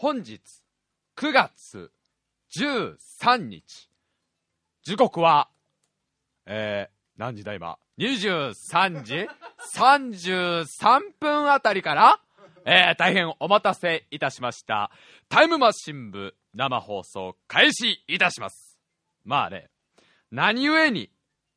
本日9月13日。時刻はえー、何時だ今？23時 33分あたりからえー、大変お待たせいたしました。タイムマシン部生放送開始いたします。まあね何故に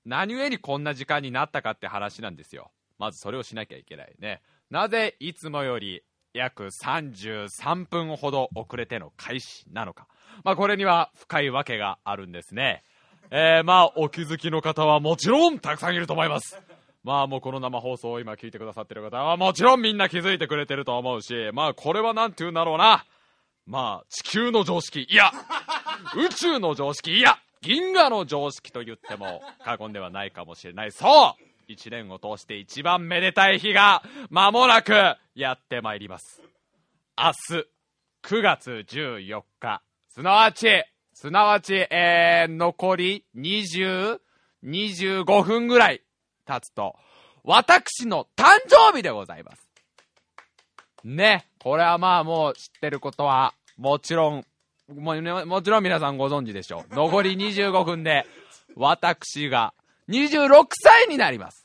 何故にこんな時間になったかって話なんですよ。まずそれをしなきゃいけないね。なぜいつもより約33分ほど遅れての開始なのか。まあこれには深いわけがあるんですね。えー、まあお気づきの方はもちろんたくさんいると思います。まあもうこの生放送を今聞いてくださってる方はもちろんみんな気づいてくれてると思うし、まあこれは何て言うんだろうな。まあ地球の常識、いや、宇宙の常識、いや、銀河の常識と言っても過言ではないかもしれない。そう一年を通して一番めでたい日が間もなくやってまいります明日9月14日すなわちすなわち、えー、残り20、25分ぐらい経つと、私の誕生日でございます。ね。これはまあもう知ってることは、もちろん、ももちろん皆さんご存知でしょう。残り25分で、私が26歳になります。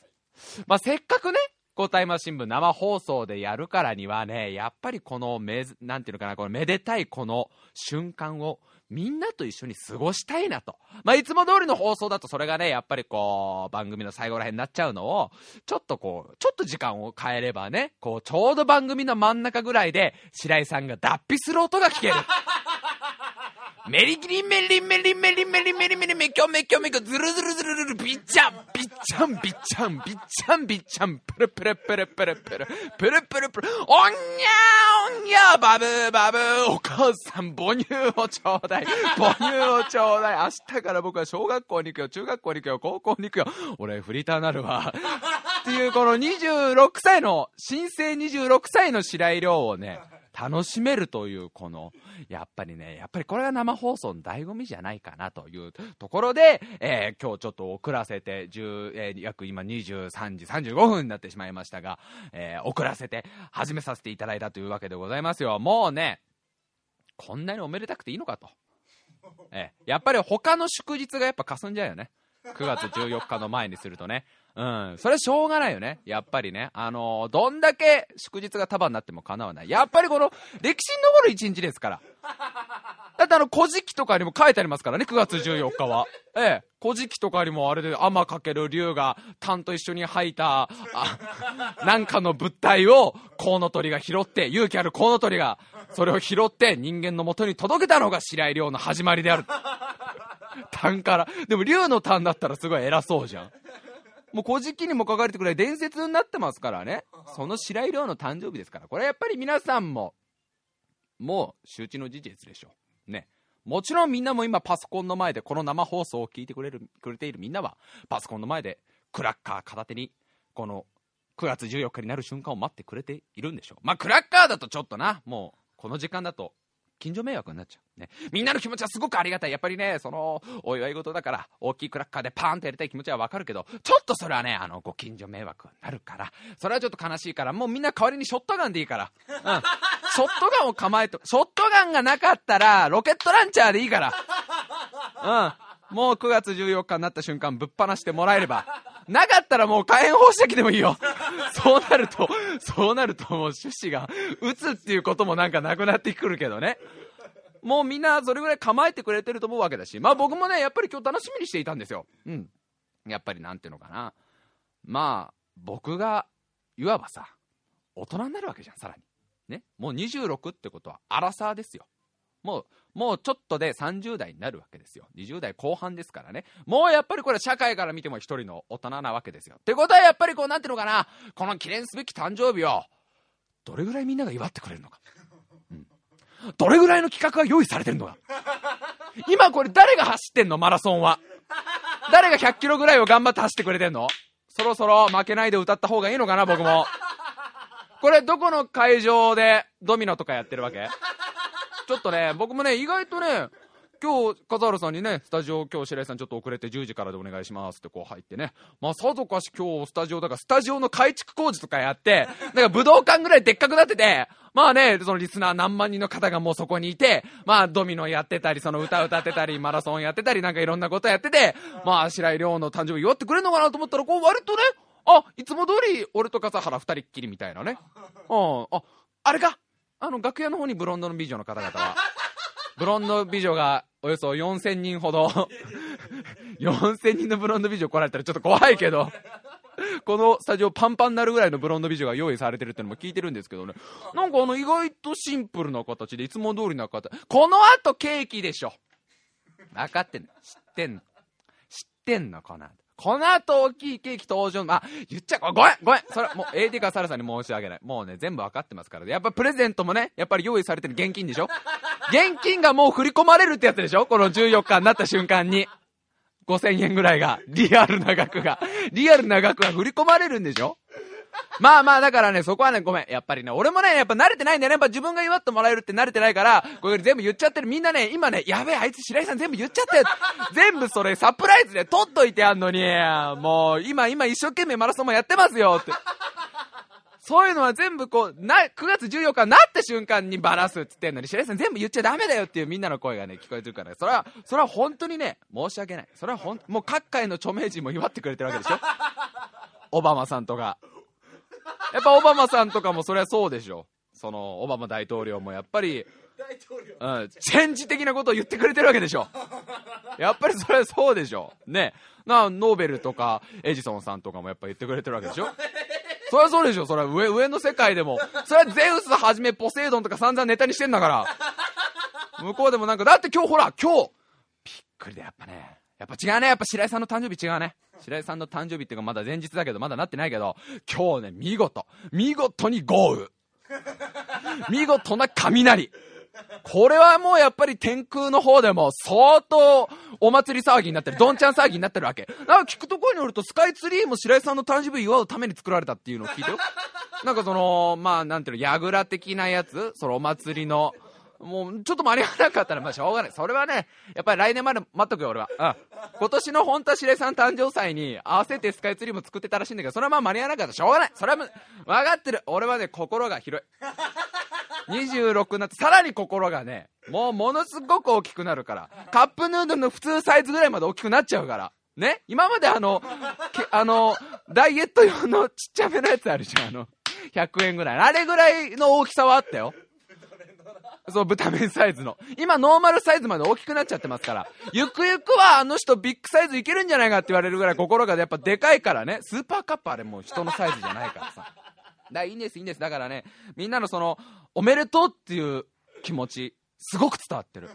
まあ、せっかくね、交代マ新聞生放送でやるからにはね、やっぱりこのめ、なんていうのかな、このめでたいこの瞬間をみんなと一緒に過ごしたいなと。まあ、いつも通りの放送だとそれがね、やっぱりこう、番組の最後らへんになっちゃうのを、ちょっとこう、ちょっと時間を変えればね、こう、ちょうど番組の真ん中ぐらいで、白井さんが脱皮する音が聞ける。メリキリメリメリメリメリメリメリメキョメキョメキョズルズルズルズルビッチャンビッチャンビッチャンビッチャンビッチャンプルプルプルプルプルプルプルプルおんにゃおんにゃバブーバブお母さん母乳をちょうだい母乳をちょうだい明日から僕は小学校に行くよ中学校に行くよ高校に行くよ俺フリーターなるわっていうこの26歳の新生26歳の白井亮をね楽しめるというこのやっぱりねやっぱりこれが生放送の醍醐味じゃないかなというところで、えー、今日ちょっと遅らせて10、えー、約今23時35分になってしまいましたが、えー、遅らせて始めさせていただいたというわけでございますよ。もうねこんなにおめでたくていいのかと、えー、やっぱり他の祝日がやっぱ霞んじゃうよね。9月14日の前にするとね。うん、それはしょうがないよね。やっぱりね。あのー、どんだけ祝日が束になっても叶わない。やっぱりこの、歴史に残る一日ですから。だってあの、古事記とかにも書いてありますからね、9月14日は。ええ。古事記とかにもあれで、天かける竜が、炭と一緒に吐いた、あ、なんかの物体を、コウノトリが拾って、勇気あるコウノトリが、それを拾って人間の元に届けたのが白井亮の始まりである。炭から。でも竜の炭だったらすごい偉そうじゃん。もう古事記にも書かれてくらい伝説になってますからね。その白井亮の誕生日ですから。これはやっぱり皆さんももう周知の事実でしょう。ね。もちろんみんなも今パソコンの前でこの生放送を聞いてくれるくれているみんなはパソコンの前でクラッカー片手にこの9月14日になる瞬間を待ってくれているんでしょう。まあクラッカーだとちょっとな。もうこの時間だと近所迷惑になっちゃう。ね。みんなの気持ちはすごくありがたい。やっぱりね、その、お祝い事だから、大きいクラッカーでパーンってやりたい気持ちはわかるけど、ちょっとそれはね、あの、ご近所迷惑になるから、それはちょっと悲しいから、もうみんな代わりにショットガンでいいから。うん。ショットガンを構えと、ショットガンがなかったら、ロケットランチャーでいいから。うん。もう9月14日になった瞬間、ぶっ放してもらえれば。なかったらもう火炎放射器でもいいよ。そうなると、そうなるともう趣旨が、撃つっていうこともなんかなくなってくるけどね。もうみんなそれぐらい構えてくれてると思うわけだし、まあ僕もね、やっぱり今日楽しみにしていたんですよ。うん。やっぱりなんていうのかな。まあ、僕が、いわばさ、大人になるわけじゃん、さらに。ね。もう26ってことは、アラサーですよ。もう、もうちょっとで30代になるわけですよ。20代後半ですからね。もうやっぱりこれ社会から見ても一人の大人なわけですよ。ってことはやっぱりこう、なんていうのかな、この記念すべき誕生日を、どれぐらいみんなが祝ってくれるのか。うん。どれぐらいの企画が用意されてるのか。今これ誰が走ってんの？マラソンは。誰が100キロぐらいを頑張って走ってくれてんの？そろそろ負けないで歌った方がいいのかな、僕も。これどこの会場でドミノとかやってるわけ？ちょっとね、僕もね、意外とね、今日、笠原さんにね、スタジオ、今日白井さんちょっと遅れて10時からでお願いしますってこう入ってね。まあ、さぞかし今日スタジオだから、スタジオの改築工事とかやって、なんか武道館ぐらいでっかくなってて、まあね、そのリスナー何万人の方がもうそこにいて、まあドミノやってたり、その歌歌ってたり、マラソンやってたり、なんかいろんなことやってて、まあ白井亮の誕生日祝ってくれるのかなと思ったら、こう割とね、あ、いつも通り俺と笠原二人っきりみたいなね。うん、あ、あれかあの楽屋の方にブロンドの美女の方々は。ブロンド美女がおよそ4000人ほど 4000人のブロンド美女来られたらちょっと怖いけどこのスタジオパンパンになるぐらいのブロンド美女が用意されてるってのも聞いてるんですけどね。なんかあの意外とシンプルな形でいつも通りな形。この後ケーキでしょ。分かってんの？知ってんの？知ってんの、この後。この後大きいケーキ登場。あ、言っちゃ。ごめん、ごめん。それ、もう AD かサラさんに申し訳ない。もうね、全部わかってますから。ねやっぱプレゼントもね、やっぱり用意されてる現金でしょ？現金がもう振り込まれるってやつでしょ？この14日になった瞬間に。5000円ぐらいが、リアルな額が、リアルな額が振り込まれるんでしょ？まあまあ、だからね、そこはね、ごめん。やっぱりね、俺もね、やっぱ慣れてないんだよね。やっぱ自分が祝ってもらえるって慣れてないから、これ全部言っちゃってる。みんなね、今ね、やべえ、あいつ白井さん全部言っちゃって全部それサプライズで撮っといてやんのに、もう、今、今一生懸命マラソンもやってますよって。そういうのは全部こう、な、9月14日になった瞬間にバラすっつってんのに、白井さん全部言っちゃダメだよっていうみんなの声がね、聞こえてるから、それは、それは本当にね、申し訳ない。それはほん、もう各界の著名人も祝ってくれてるわけでしょオバマさんとか。やっぱオバマさんとかもそれはそうでしょ。その、オバマ大統領もやっぱり、うん、チェンジ的なことを言ってくれてるわけでしょ。やっぱりそれはそうでしょ。ね。な、ノーベルとか、エジソンさんとかもやっぱ言ってくれてるわけでしょ。そりゃそうでしょ、それは上、上の世界でも。それはゼウスはじめポセイドンとか散々ネタにしてんだから。向こうでもなんか、だって今日ほら、今日、びっくりだ、やっぱね。やっぱ違うね、やっぱ白井さんの誕生日違うね。白井さんの誕生日っていうかまだ前日だけど、まだなってないけど、今日ね、見事、見事に豪雨。見事な雷。これはもうやっぱり天空の方でも相当お祭り騒ぎになってる、どんちゃん騒ぎになってるわけ。なんか聞くところによるとスカイツリーも白井さんの誕生日祝うために作られたっていうのを聞いてよ。なんかその、まあなんていうの、櫓的なやつそのお祭りの。もう、ちょっと間に合わなかったら、まあ、しょうがない。それはね、やっぱり来年まで待っとくよ、俺は。うん。今年の本田白井さん誕生祭に合わせてスカイツリーも作ってたらしいんだけど、それはまあ間に合わなかったらしょうがない。それは、分かってる。俺はね、心が広い。26になって、さらに心がね、もうものすごく大きくなるから。カップヌードルの普通サイズぐらいまで大きくなっちゃうから。ね？今まであの、あの、ダイエット用のちっちゃめのやつあるじゃん。あの、100円ぐらい。あれぐらいの大きさはあったよ。そう、ブタメンサイズの。今、ノーマルサイズまで大きくなっちゃってますから。ゆくゆくはあの人ビッグサイズいけるんじゃないかって言われるぐらい心がやっぱでかいからね。スーパーカップあれもう人のサイズじゃないからさ。だいいんです、いいんです。だからね、みんなのその、おめでとうっていう気持ち、すごく伝わってる。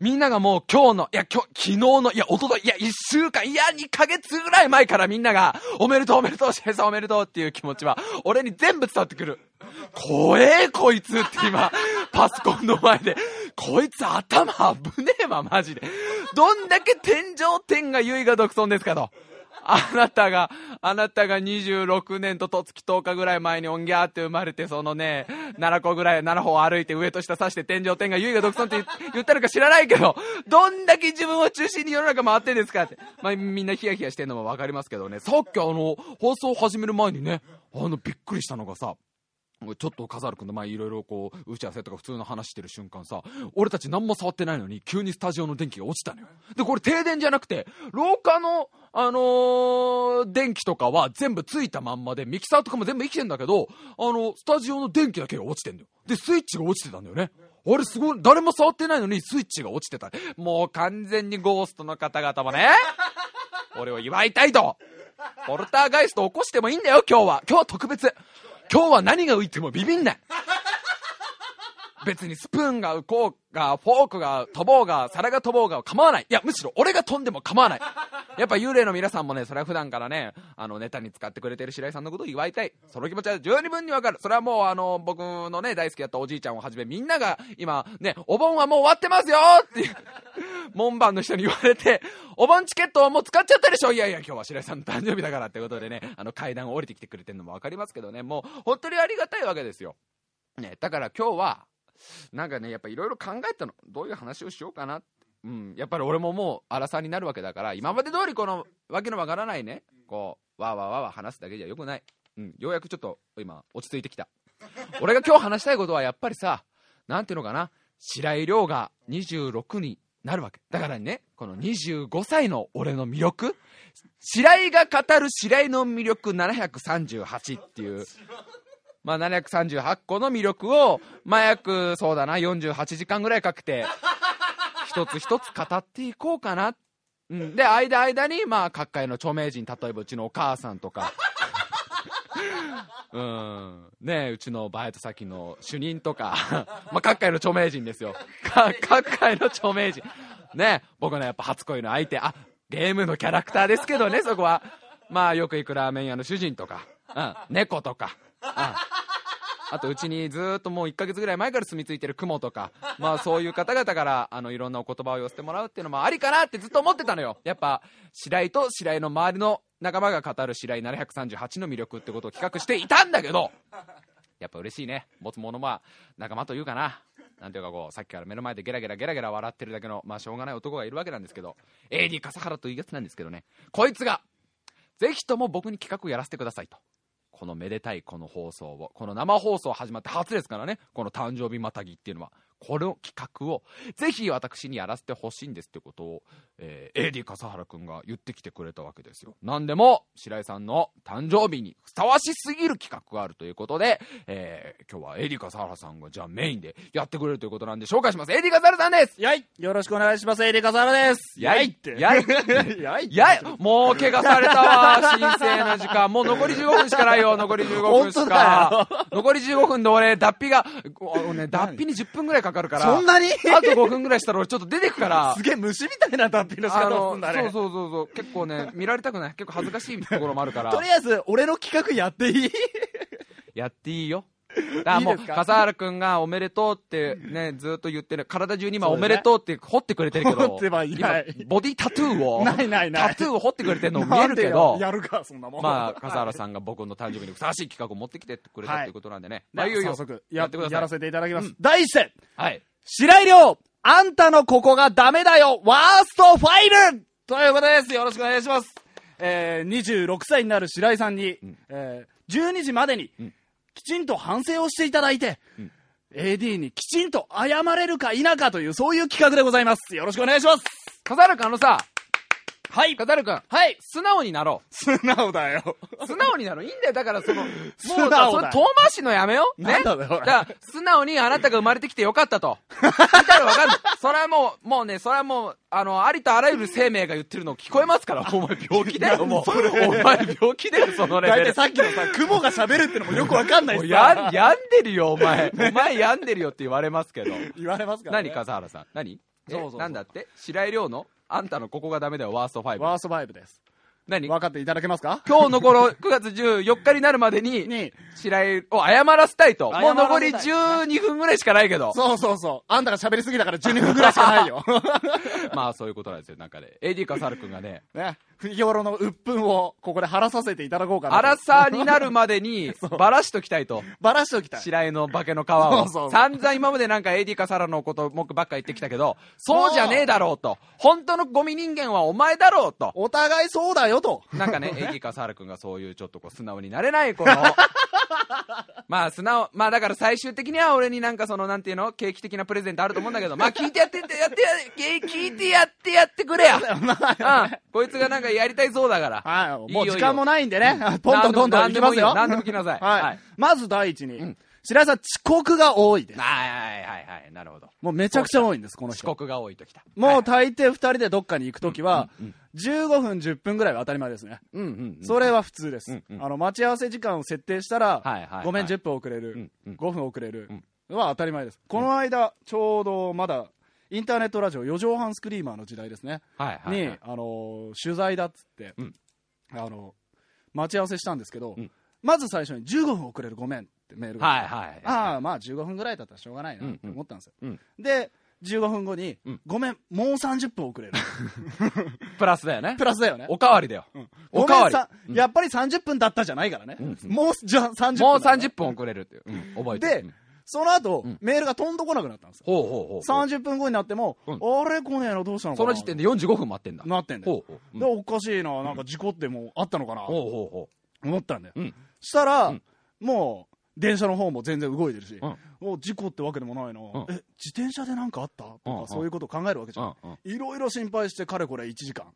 みんながもう今日の、いや今日、昨日の、いや一昨日いや一週間、いや二ヶ月ぐらい前からみんなが、おめでとうおめでとう、シェイさんおめでとうっていう気持ちは、俺に全部伝わってくる。怖えこいつって今、パソコンの前で、こいつ頭危ねえわ、マジで。どんだけ天井天が唯我独尊ですかと。あなたが、あなたが26年ととつき10日ぐらい前にオンギャーって生まれて、そのね、7個ぐらい、7歩歩いて上と下刺して天井天が唯我独尊って言ったのか知らないけど、どんだけ自分を中心に世の中回ってんですかって。まあ、みんなヒヤヒヤしてんのもわかりますけどね、さっきあの、放送始める前にね、あの、びっくりしたのがさ、ちょっと笠原君の前いろいろこう打ち合わせとか普通の話してる瞬間さ俺たち何も触ってないのに急にスタジオの電気が落ちたのよ。でこれ停電じゃなくて廊下のあのー、電気とかは全部ついたまんまでミキサーとかも全部生きてんだけどあのスタジオの電気だけが落ちてんだよ。でスイッチが落ちてたんだよね。あれすごい誰も触ってないのにスイッチが落ちてた。もう完全にゴーストの方々もね。俺を祝いたいと。ポルターガイスト起こしてもいいんだよ今日は。今日は特別。今日は何が浮いてもビビんない。別にスプーンが浮こうが、フォークが飛ぼうが、皿が飛ぼうが構わない。いや、むしろ俺が飛んでも構わない。やっぱ幽霊の皆さんもね、それは普段からね、あの、ネタに使ってくれてる白井さんのことを祝いたい。その気持ちは十二分にわかる。それはもう、あの、僕のね、大好きだったおじいちゃんをはじめ、みんなが今、ね、お盆はもう終わってますよっていう、門番の人に言われて、お盆チケットはもう使っちゃったでしょいやいや、今日は白井さんの誕生日だからってことでね、あの、階段を降りてきてくれてるのもわかりますけどね、もう、本当にありがたいわけですよ。ね、だから今日は、なんかね、やっぱいろいろ考えたの。どういう話をしようかな。って。うん、やっぱり俺ももう荒さになるわけだから今まで通りこのわけのわからないね。こうわーわーわーわー話すだけじゃよくない、うん、ようやくちょっと今落ち着いてきた。俺が今日話したいことはやっぱりさなんていうのかな。白井亮が26になるわけ。だからねこの25歳の俺の魅力。白井が語る白井の魅力738っていう。まあ、738個の魅力を、まあ、約、そうだな、48時間ぐらいかけて、一つ一つ語っていこうかな。うん。で、間間に、まあ、各界の著名人、例えばうちのお母さんとか、うん。ねうちのバイト先の主任とか、まあ、各界の著名人ですよ。各界の著名人。ね僕のやっぱ初恋の相手、あ、ゲームのキャラクターですけどね、そこは。まあ、よく行くラーメン屋の主人とか、うん、猫とか、うん。あとうちにずっともう1ヶ月ぐらい前から住み着いてる雲とか、まあそういう方々からあのいろんなお言葉を寄せてもらうっていうのもありかなってずっと思ってたのよ。やっぱ白井と白井の周りの仲間が語る白井738の魅力ってことを企画していたんだけど、やっぱ嬉しいね。持つものは仲間というかな。なんていうかこう、さっきから目の前でゲラゲラゲラゲラ笑ってるだけの、まあしょうがない男がいるわけなんですけど、AD 笠原というやつなんですけどね、こいつが、ぜひとも僕に企画をやらせてくださいと。このめでたいこの放送を、この生放送始まって初ですからね、この誕生日またぎっていうのは、この企画をぜひ私にやらせてほしいんですってことを、えー、AD 笠原くんが言ってきてくれたわけですよ。なんでも、白井さんの誕生日にふさわしすぎる企画があるということで、えー、今日は AD 笠原さんがじゃあメインでやってくれるということなんで紹介します。AD 笠原さんです。やい。よろしくお願いします、エリカサラです。やい。って。やい。やいやい。もう怪我された。わ神聖な時間。もう残り15分しかないよ。残り15分しか。残り15分で俺脱皮がおね脱皮に10分ぐらいかかるから。そんなに？あと5分ぐらいしたら俺ちょっと出てくから。すげえ虫みたいな脱皮の仕あ方すんだね。そうそうそうそう。結構ね見られたくない。結構恥ずかしいところもあるから。とりあえず、俺の企画やっていい？やっていいよ だからもいう笠原君がおめでとうってねずっと言ってる体中に今おめでとうって掘ってくれてるけど掘ってはいない今ボディタトゥーをないないないタトゥーを掘ってくれてるの見えるけどやるか、そんなもん。まあ、笠原さんが僕の誕生日にふさわしい企画を持ってきてくれたはいということなんでね。まあ、まあ、いよいよ早速ややってください。やらせていただきます。うん第一戦はい。白井亮あんたのここがダメだよワースト 5! ということです。よろしくお願いします。えー、26歳になる白井さんに、んえー、12時までにん、きちんと反省をしていただいて、ん AD にきちんと謝れるか否かという、そういう企画でございます。よろしくお願いします。笠原君、あのさ、はい。笠原君、はい。素直になろ素直だよ。う。素直になろう。いいんだよ。だから、その、もう、素直だそれ遠回しのやめよう。ね。だよだから、素直にあなたが生まれてきてよかったと。言ったらわかんない。それはもう、もうね、それはもう、あの、ありとあらゆる生命が言ってるの聞こえますから。お前病気だよ、もう。お前病気だよ、そのレベル大体。さっきのさ、雲が喋るってのもよくわかんないもやん、病んでるよ、お前。お前病んでるよって言われますけど。言われますから、ね。何笠原さん？何？えそうそうそうなんだって？白井亮の？あんたのここがダメだよワースト5ワースト5です。何？分かっていただけますか？今日の頃9月14日になるまでに に、白井を謝らせたいと。もう残り12分ぐらいしかないけど。そうそうそう。あんたが喋りすぎだから12分くらいしかないよ。まあそういうことなんですよなんかね AD 笠原君がね。ね。日頃の鬱憤をここで晴らさせていただこうかなと。アラサーになるまでに ばらしときたいと。ばらしておきたい。白井の化けの皮 そをうそう。散々今までなんか AD 笠原のこと文句ばっか言ってきたけどそう。じゃねえだろうと。本当のゴミ人間はお前だろうと。お互いそうだよと。なんかね、エディ笠原君がそういうちょっとこう素直になれない、この、まあ素直、まあだから最終的には俺になんかそのなんていうの、景気的なプレゼントあると思うんだけど、まあ聞いてやってって、やってや、聞いてやってやってくれや。うん。こいつがなんかやりたいそうだから。はい。もう時間もないんでね。ポンとどんどんいきますよ。何でも来なさいははいい。まず第一にん、白井さん遅刻が多いです。はいはいはいはい、なるほど。もうめちゃくちゃ多いんです、この人。遅刻が多いときた。もうはい大抵二人でどっかに行くときは、15分、10分ぐらいは当たり前ですね。うんうんうん。それは普通です、あの待ち合わせ時間を設定したら、はいはいはいごめん10分遅れる、うんうん5分遅れるうんは当たり前です、この間ちょうどまだインターネットラジオ4畳半スクリーマーの時代ですね、はいはいはい。に、あのー取材だっつって、うんあの待ち合わせしたんですけど、うんまず最初に15分遅れるごめんってメールが、はいはい。ああまあ15分ぐらいだったらしょうがないなって思ったんですよ、うんで15分後に、うんごめんもう30分遅れる プラスだよねプ。ラスだよねおかわりだよ。おごかわり。やっぱり30分だったじゃないからね。うんもう、じゃあ30分。もう30分遅れるっていう。うん覚えてる。で、その後、うんメールが飛んでこなくなったんですよ。ほうほうほうほう。30分後になっても、うんあれ来ねえのどうしたのかな？その時点で45分待ってんだ。なってんだよ。ほうほう。で、おかしいな、なんか事故ってもうあったのかな、ほうほうほ思ったんだよ。したら、うんもう、電車の方も全然動いてるし、うんもう事故ってわけでもないな、んえ、自転車でなんかあった？とか、うんうんそういうことを考えるわけじゃん。うんうん。いろいろ心配して、かれこれ1時間。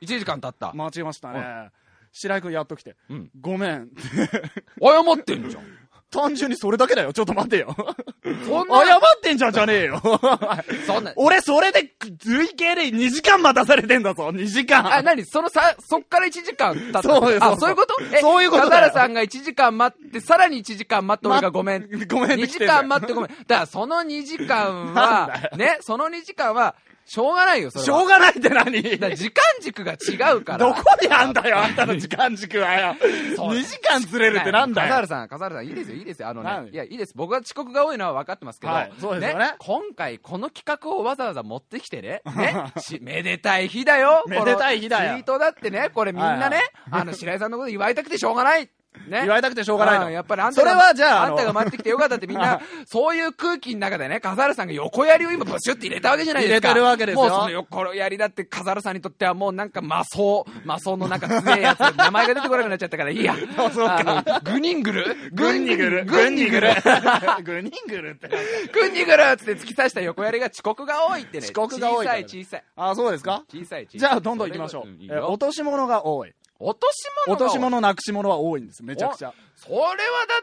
1時間経った。待ちましたね。白井君やっと来て、うん。ごめん。謝ってんじゃん。単純にそれだけだよ。ちょっと待てよ。そん謝な、ってんじゃんじゃねえよ。そんな、俺それで累計で2時間待たされてんだぞ、2時間。あ、なにそのさ、そっから1時間経ったそうよそうそうあ、そういうこと？え、そういうことだよ笠原さんが1時間待って、さらに1時間待って、俺がごめん。ごめんって2時間待ってごめん。だからその2時間は、ね、その2時間は、しょうがないよ、それは。しょうがないって何？だから時間軸が違うから。どこにあんだよ、あんたの時間軸はよ。そう2時間ずれるってなんだよ。笠原さん、笠原さん、いいですよ、いいですよ。あの何ね、いや、いいです。僕は遅刻が多いのは分かってますけど、はいそうですよね今回、この企画をわざわざ持ってきてね、ね、しめでたい日だよ。めでたい日だよこのツイートだってね、これみんなね、あの、白井さんのこと言われたくてしょうがない。ね。言われたくてしょうがないの。んやっぱりあんたが、それはじゃあ、あんたが待ってきてよかったってみんな、そういう空気の中でね、笠原さんが横やりを今ブシュって入れたわけじゃないですか。入れてるわけですよもうその横やりだって笠原さんにとってはもうなんか魔装、魔装のなんか強いやつで名前が出てこなくなっちゃったからいいや。そうかグニングル？グンニグル。グンニグル。グニグルって。グンニグルって突き刺した横やりが遅刻が多いってね。遅刻が多い小さい小さい。あ、そうですか？小さい小さい。じゃあ、どんどん行きましょう。落とし物が多い。落とし物落とし物なくし物は多いんです、めちゃくちゃ。それはだ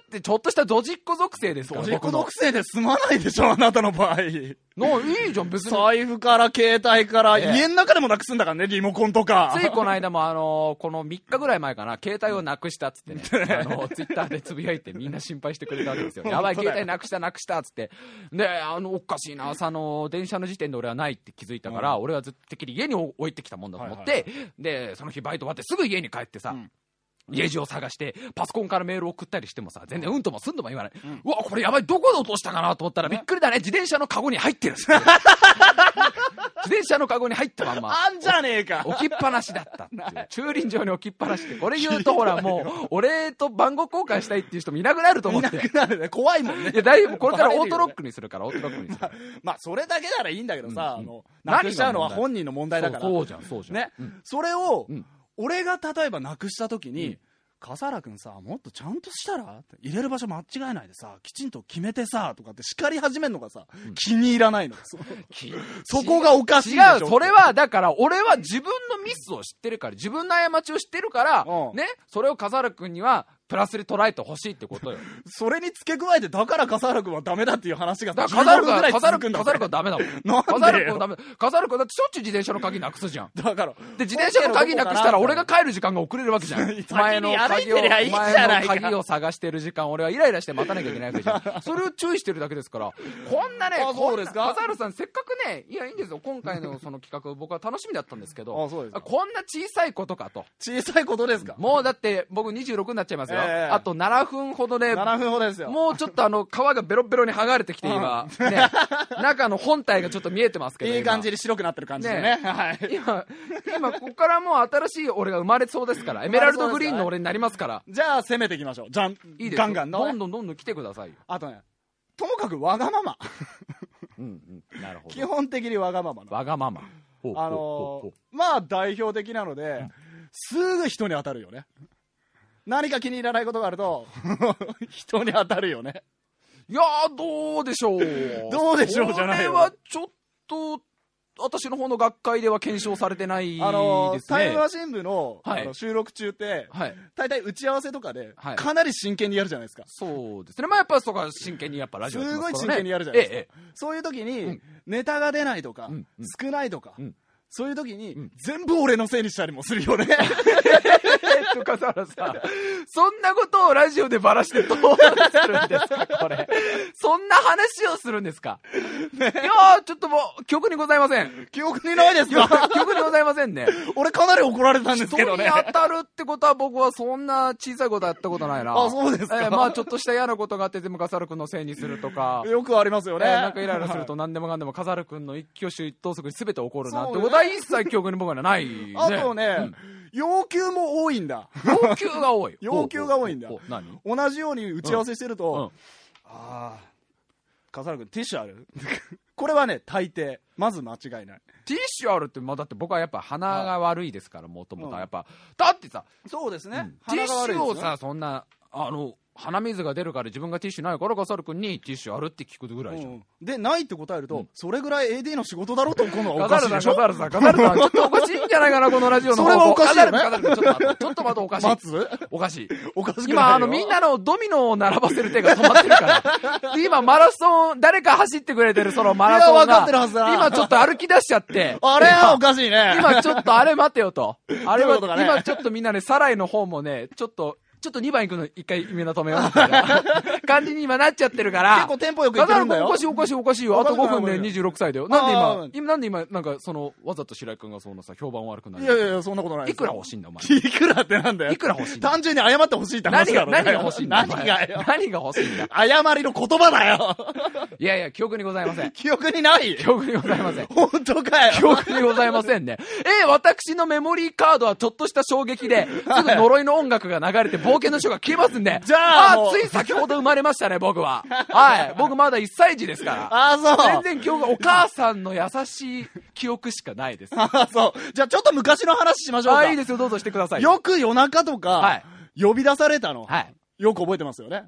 ってちょっとしたドジっ子属性ですからおじっこ属性で済まないでしょ、あなたの場合。のいいじゃん別に財布から携帯から、ええ家の中でもなくすんだからね、リモコンとか。ついこの間もあのこの3日ぐらい前かな、携帯をなくしたっつってね、あの、ツイッターでつぶやいてみんな心配してくれたわけですよ。やばい、携帯なくしたなくしたっつって。で、あの、おかしいな、朝の電車の時点で俺はないって気づいたから、俺はずっときり家に置いてきたもんだと思って、はいで、その日バイト終わってすぐ家に帰ってさ、ん家中を探して、パソコンからメールを送ったりしてもさ、全然うんともすんとも言わない。うわ、これやばい、どこで落としたかなと思ったら、びっくりだね、自転車のカゴに入ってる。自転車のカゴに入ったまんま。あんじゃねえか。置きっぱなしだった駐輪場に置きっぱなしってこれ言うとほらもう 俺と番号交換したいっていう人もいなくなると思いってなくなるね。怖いもんねい。や大丈夫これからオートロックにするからオートロックにする まあ、それだけならいいんだけどさ、うんあの、なくしちゃうのは本人の問題だから。そうそうじゃんそうじゃんねうん。それをうん、俺が例えばなくした時にうん、笠原君さ、もっとちゃんとしたら？入れる場所間違えないでさ、きちんと決めてさ、とかって叱り始めるのがさ、気に入らないの。そこがおかしい違うそれはだから俺は自分のミスを知ってるから自分の過ちを知ってるからうん。ねそれを笠原君にはプラスで捉えてほしいってことよ。それに付け加えて、だから笠原君はダメだっていう話がだから笠原15分ぐらい君は笠原君笠原君はダメだもんなんでよ。笠原君はダメ笠原君だってしょっちゅう自転車の鍵なくすじゃん。だから。で、自転車の鍵なくしたら俺が帰る時間が遅れるわけじゃん。前の鍵を、前の鍵を探してる時間、俺はイライラして待たなきゃいけないわけじゃん。それを注意してるだけですから、こんなね、あそうですか？笠原さん、せっか。くね、いや、いいんですよ。今回のその企画、僕は楽しみだったんですけど、あそうですか。こんな小さいことか。と。小さいことですか。もうだって、僕26になっちゃいますよ。ええあと7分ほどで、7分ほどですよ。もうちょっとあの、皮がベロベロに剥がれてきて今、ね、中の本体がちょっと見えてますけど。いい感今じに白くなってる感じでね。ねはい。今、今、ここからもう新しい俺が生まれそうですから、エメラルドグリーンの俺になりますから、じゃあ、攻めていきましょう。じゃん、いいですよガンガンのね。どんどんどんどん来てくださいよ。あとね、ともかくわがまま。うんうん。なるほ基本的にわがままの。わがまま。あのー、まあ代表的なので、すぐ人に当たるよね。何か気に入らないことがあると、人に当たるよね。ういやー、どうでしょう。どうでしょうじゃないよこれはちょっと、私の方の学会では検証されてないですね。あのー、タイムマシン部の,、はいあの収録中って、はい。大体打ち合わせとかで、はいかなり真剣にやるじゃないですか。そうですね。まあやっぱそこは真剣にやっぱラジオすねすごい真剣にやるじゃないですか。ええそういう時に、うんネタが出ないとか、うんうん少ないとか、うんそういう時に、ん全部俺のせいにしたりもするよね。ええ。えっと、笠原さん、そんなことをラジオでばらしてどう するんですか、これ。そんな話をするんですか？いやー、ちょっともう、記憶にございません。記憶にないですか？記憶にございませんね。俺かなり怒られたんです人けどねに。当たるってことは僕はそんな小さいことはやったことないな。あそうですかえーまあちょっとした嫌なことがあって全部笠原くんのせいにするとか。よくありますよね。えーなんかイライラすると何でもかんでも笠原くんの一挙手一投足に全て起こるなんてことは一切記憶に僕はない、ね。あとね、要求も多いんだ。うん要求が多い。要求が多いんだ同じように打ち合わせしてると、うんああ、笠原君ティッシュある？これはね、大抵。まず間違いない。ティッシュあるって、まあ、だって僕はやっぱ鼻が悪いですから、もともとは。やっぱ、だってさ、そうですね。ティッシュをさ、さ、そんな、あの、鼻水が出るから自分がティッシュないから、笠原君にティッシュあるって聞くぐらいじゃん。うんで、ないって答えると、うんそれぐらい AD の仕事だろうと思うのはおかしいでしょ？笠原さん、笠原さん、ちょっとおかしいんじゃないかな、このラジオのそれはおかしいよねちょっと待って、ちょっと待って、おかしい。おかしい。おかしいよ今、あの、みんなのドミノを並ばせる手が止まってるから。で 今、マラソン、誰か走ってくれてるそのマラソンが。いやわかってるはずだ今ちょっと歩き出しちゃって。あれはおかしいね。今ちょっとあれ待てよと。あれはね今ちょっとみんなね、サライの方もね、ちょっと、ちょっと2番行くの一回みんな止めようみたいな 感じに今なっちゃってるから。結構テンポよくいってるんだよおかしいおかしいおかしいよ。あと5分で26歳だよ。なんで今、今なんで今、なんかその、わざと白井君がそんなさ、評判悪くなるいやいやいや、そんなことないいくら欲しいんだお前。いくらってなんだよ。いくら欲しい単純に謝ってほしいって話何が、だろ何が欲しいんだ何がよ。何が欲しいんだ謝りの言葉だよ。いやいや、記憶にございません。記憶にない記憶にございません。本当か記よ。憶にございませんね。えー私のメモリーカードはちょっとした衝撃で、すぐ呪いの音楽が流れて 冒険の書が消えますんで。じゃあもうつい先ほど生まれましたね、僕は。はい。僕まだ1歳児ですから。ああ、そう。全然記憶が、お母さんの優しい記憶しかないです。ああ、そう。じゃあちょっと昔の話しましょうか。あ、いいですよ、どうぞしてください。よく夜中とはかい、呼び出されたの。はい。よく覚えてますよね？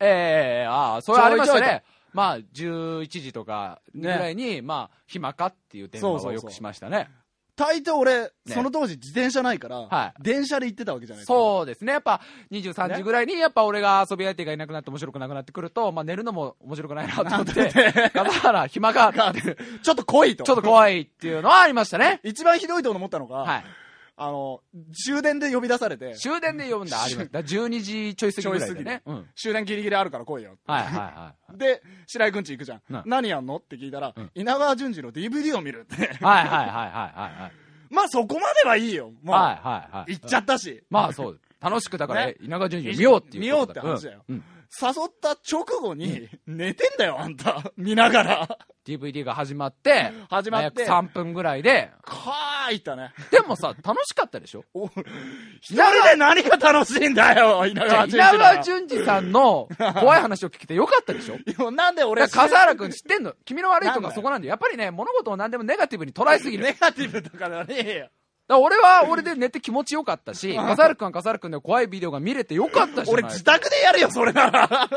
ええああ、それありましたね。まあ、11時とかぐらいに、まあ、暇かっていう電話をよくしましたね。大抵俺、その当時自転車ないから、はい電車で行ってたわけじゃないですか。そうですね。やっぱ、23時ぐらいに、やっぱ俺が遊び相手がいなくなって面白くなくなってくると、まあ寝るのも面白くないなと思って、笠原、暇かって、ちょっと来いと。ちょっと怖いっていうのはありましたね。一番ひどいと思ったのが、はい。あの、終電で呼び出されて、終電で読んだありました。12時ちょい過ぎぐらいでね。うん。終電ギリギリあるから来いよ。はいはいはい。で、白井くんち行くじゃん。うん何やんのって聞いたら、ん稲川淳二の DVD を見るって。はいはいはいはいはいはい。まあそこまではいいよ。もう、はいはいはい。行っちゃったし。まあそう。楽しくだから、ね稲川淳二を見ようっていう。見ようって話だようん。うん誘った直後に、寝てんだよ、あんた。見ながら。DVD が始まって、始まって約3分ぐらいで、かーいったね。でもさ、楽しかったでしょ？お一人で何が楽しいんだよ、稲川淳二稲の。川淳二さんの怖い話を聞けてよかったでしょ？なんで俺笠原君知ってんの？君の悪いとこはそこなんだよ。やっぱりね、物事を何でもネガティブに捉えすぎる。ネガティブとかじゃね俺は俺で寝て気持ちよかったし、笠原君は笠原君で怖いビデオが見れてよかったし。俺自宅でやるよ、それなら。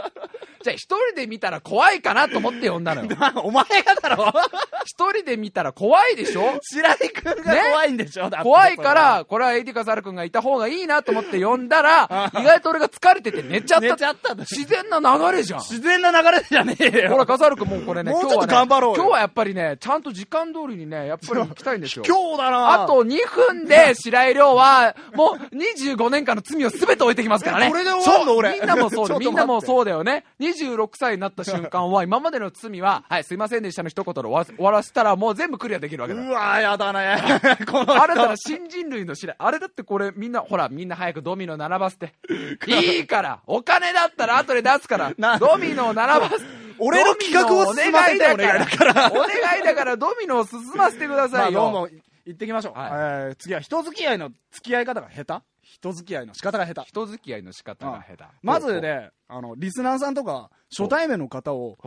じゃあ一人で見たら怖いかなと思って呼んだのよ。お前がだろ？一人で見たら怖いでしょ？白井くんが怖いんでしょ、だって怖いから、これは AD 笠原君がいた方がいいなと思って呼んだら、意外と俺が疲れてて寝ちゃった。寝ちゃった自然な流れじゃん。自然な流れじゃねえよ。ほら、笠原君もうこれね、もうちょっと今日はね、頑張ろうよ今日はやっぱりね、ちゃんと時間通りにね、やっぱり行きたいんですよ。今日だなあと2分で白井亮は、もう25年間の罪を全て置いてきますからね。えこれで終わんの俺？みんなもそう。みんなもそうだよ ね。26歳になった瞬間は、今までの罪は、はい、すいませんでしたの一言で終わ終わらせたら、もう全部クリアできるわけだ。うわやだね。この人。新たな新人類の白井。あれだってこれみんな、ほら、みんな早くドミノ並ばせて。いいからお金だったら後で出すからなドミノを並ばせ俺の企画を進ませてお願いだからお願いだからドミノを進ませてくだまさいよ。あどうも、行ってきましょう。はいえー次は人付き合いの付き合い方が下手？人付き合いの仕方が下手。人付き合いの仕方が下手。まずね、あの、リスナーさんとか、初対面の方を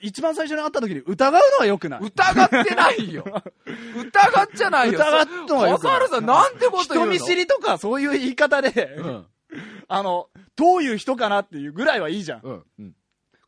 一番最初に会った時に疑うのは良くない。疑ってないよ。疑っちゃないよ。疑ったのはよくない笠原さん、なんてこと言うの？人見知りとかそういう言い方で、うん。あの、どういう人かなっていうぐらいはいいじゃん。うん。うん。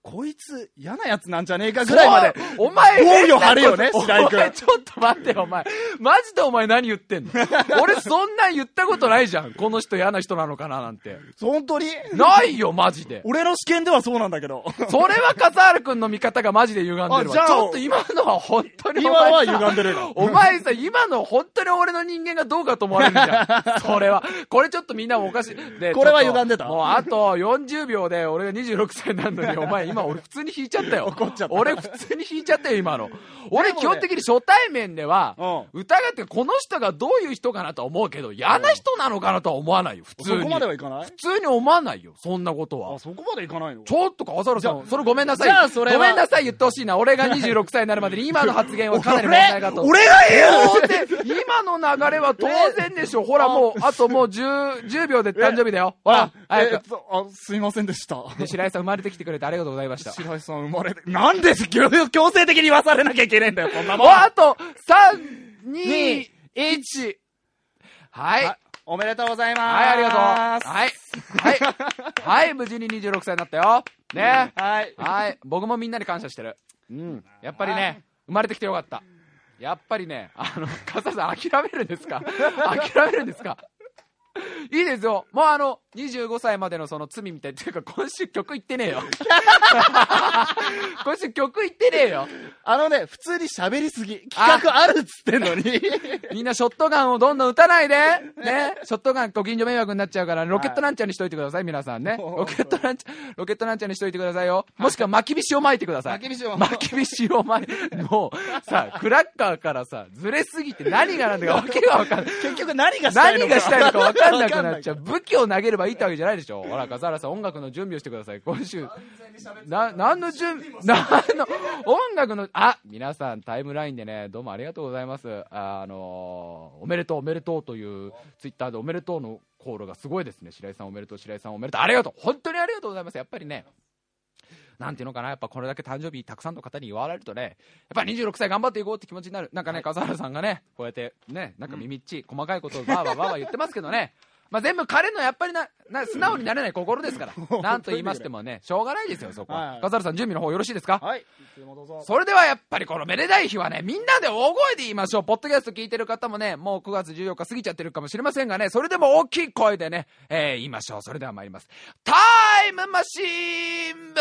こいつ嫌なやつなんじゃねえかぐらいまで。お前、防御張るよね白井君お前ちょっと待ってよ、お前。マジでお前何言ってんの？俺そんなん言ったことないじゃん。この人嫌な人なのかななんて。本当に？ないよ、マジで。俺の試験ではそうなんだけど。それは笠原くんの見方がマジで歪んでるわ。ちょっと今のは本当に今お前さは歪んでるよ。お前さ、今の本当に俺の人間がどうかと思われるじゃん。それは。これちょっとみんなもおかしい。でこれは歪んでたもうあと40秒で俺が26歳になるのに、お前今俺普通に引いちゃったよ。怒っちゃった俺普通に引いちゃったよ、今の。俺基本的に初対面では、う疑ってこの人がどういう人かなとは思うけど、嫌な人なのかなとは思わないよ、普通に。そこまではいかない？普通に思わないよ、そんなことはあ、。そこまでいかないの？ちょっと笠原さん、それごめんなさい。じゃあそれはごめんなさい言ってほしいな。俺が26歳になるまでに今の発言はかなり問題かと。俺が言う今の流れは当然でしょ。ほらもう、あともう 10, 10秒で誕生日だよ。ほら、あ、え？っと、あ、すいませんでした。で、白井さん生まれてきてくれてありがとうございました。白井さん生まれて、なんで強強制的に言わされなきゃいけないんだよ、そんなもん。おあと、3、2、1。はい。あおめでとうございます。はい、ありがとう。はい。はい。はい、無事に26歳になったよ。ね。はい。はい。僕もみんなに感謝してる。うん。やっぱりね、生まれてきてよかった。やっぱりね、あの、笠さん諦めるんですか？諦めるんですか？いいですよ。もうあの、25歳までのその罪みたいっていうか、今週曲言ってねえよ。今週曲言ってねえよ。あのね、普通に喋りすぎ。企画あるっつってんのに。みんなショットガンをどんどん撃たないでねショットガンご近所迷惑になっちゃうから、ロケットランチャーにしといてください、皆さんね。ロケットランチャー、ロケットランチャーにしといてくださいよ。もしくは巻き火を巻いてください。巻き火を巻き火を巻いて、もう、さ、クラッカーからさ、ずれすぎて何がなんだかわけがわかんない。結局何がしたいのか。何がしたいのか分かんなくなっちゃう。わ武器を投げればいいってわけじゃないでしょ。ほら、笠原さん、音楽の準備をしてください。今週。な、何の準備、何の、音楽の、あ、皆さん、タイムラインでね、どうもありがとうございます。あ、あのーおめでとう、おめでとうという、ツイッターでおめでとうのコールがすごいですね。白井さんおめでとう、白井さんおめでとう。ありがとう。本当にありがとうございます。やっぱりね、なんていうのかな、やっぱこれだけ誕生日たくさんの方に言われるとね、やっぱり26歳頑張っていこうって気持ちになる。なんかね、笠原さんがね、こうやってね、なんか耳っちい、細かいことをバーバーバーバー言ってますけどね、まあ全部彼のやっぱりな、な素直になれない心ですから、なんと言いましてもね、しょうがないですよ、そこは。はい笠原さん準備の方よろしいですか？はい。それではやっぱりこのめでたい日はね、みんなで大声で言いましょう。ポッドキャスト聞いてる方もね、もう9月14日過ぎちゃってるかもしれませんがね、それでも大きい声でね、えー言いましょう。それでは参ります。タイムマシーン部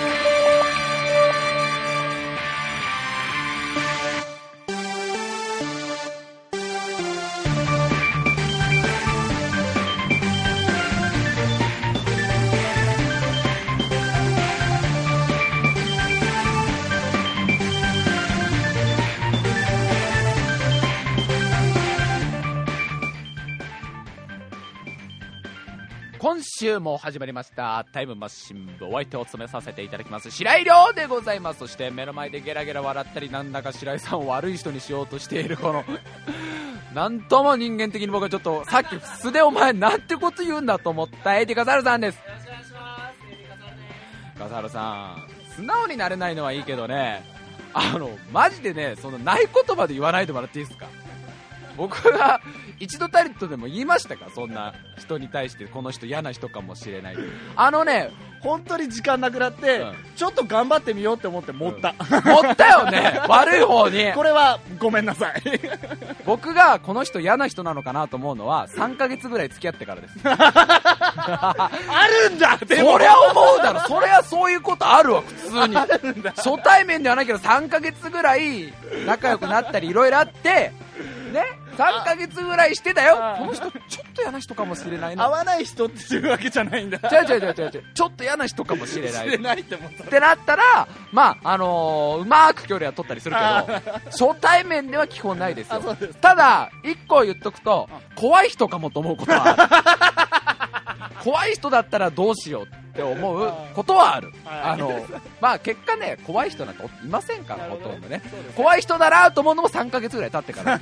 今週も始まりました。タイムマシン部お相手を務めさせていただきます。白井亮でございます。そして目の前でゲラゲラ笑ったりなんだか白井さんを悪い人にしようとしているこの なんとも人間的に僕はちょっとさっき素でお前なんてこと言うんだと思ったエディカザルさんです。笠原さん素直になれないのはいいけどね。あのマジでねそのない言葉で言わないでもらっていいですか？僕が一度たりとでも言いましたか？そんな人に対してこの人嫌な人かもしれない。あのね本当に時間なくなって、うん。ちょっと頑張ってみようって思って持った。持ったよね。悪い方に。これはごめんなさい。僕がこの人嫌な人なのかなと思うのは3ヶ月ぐらい付き合ってからです。あるんだ！でそりゃ思うだろ。そりゃそういうことあるわ普通に。初対面ではないけど3ヶ月ぐらい仲良くなったりいろいろあってね3ヶ月ぐらいしてたよあこの人ちょっと嫌な人かもしれないな合わない人っていうわけじゃないんだ。違う違う違う違うちょっと嫌な人かもしれないない って思ったっ。てなったら、まあ、あのーうまく距離は取ったりするけど、初対面では基本ないですよ。ただ、一個言っとくと、怖い人かもと思うことはある。怖い人だったらどうしようって思うことはある。はいあの、まあ結果ね、怖い人なんかいませんから、ほとんどね。怖い人だなと思うのも3ヶ月ぐらい経ってから。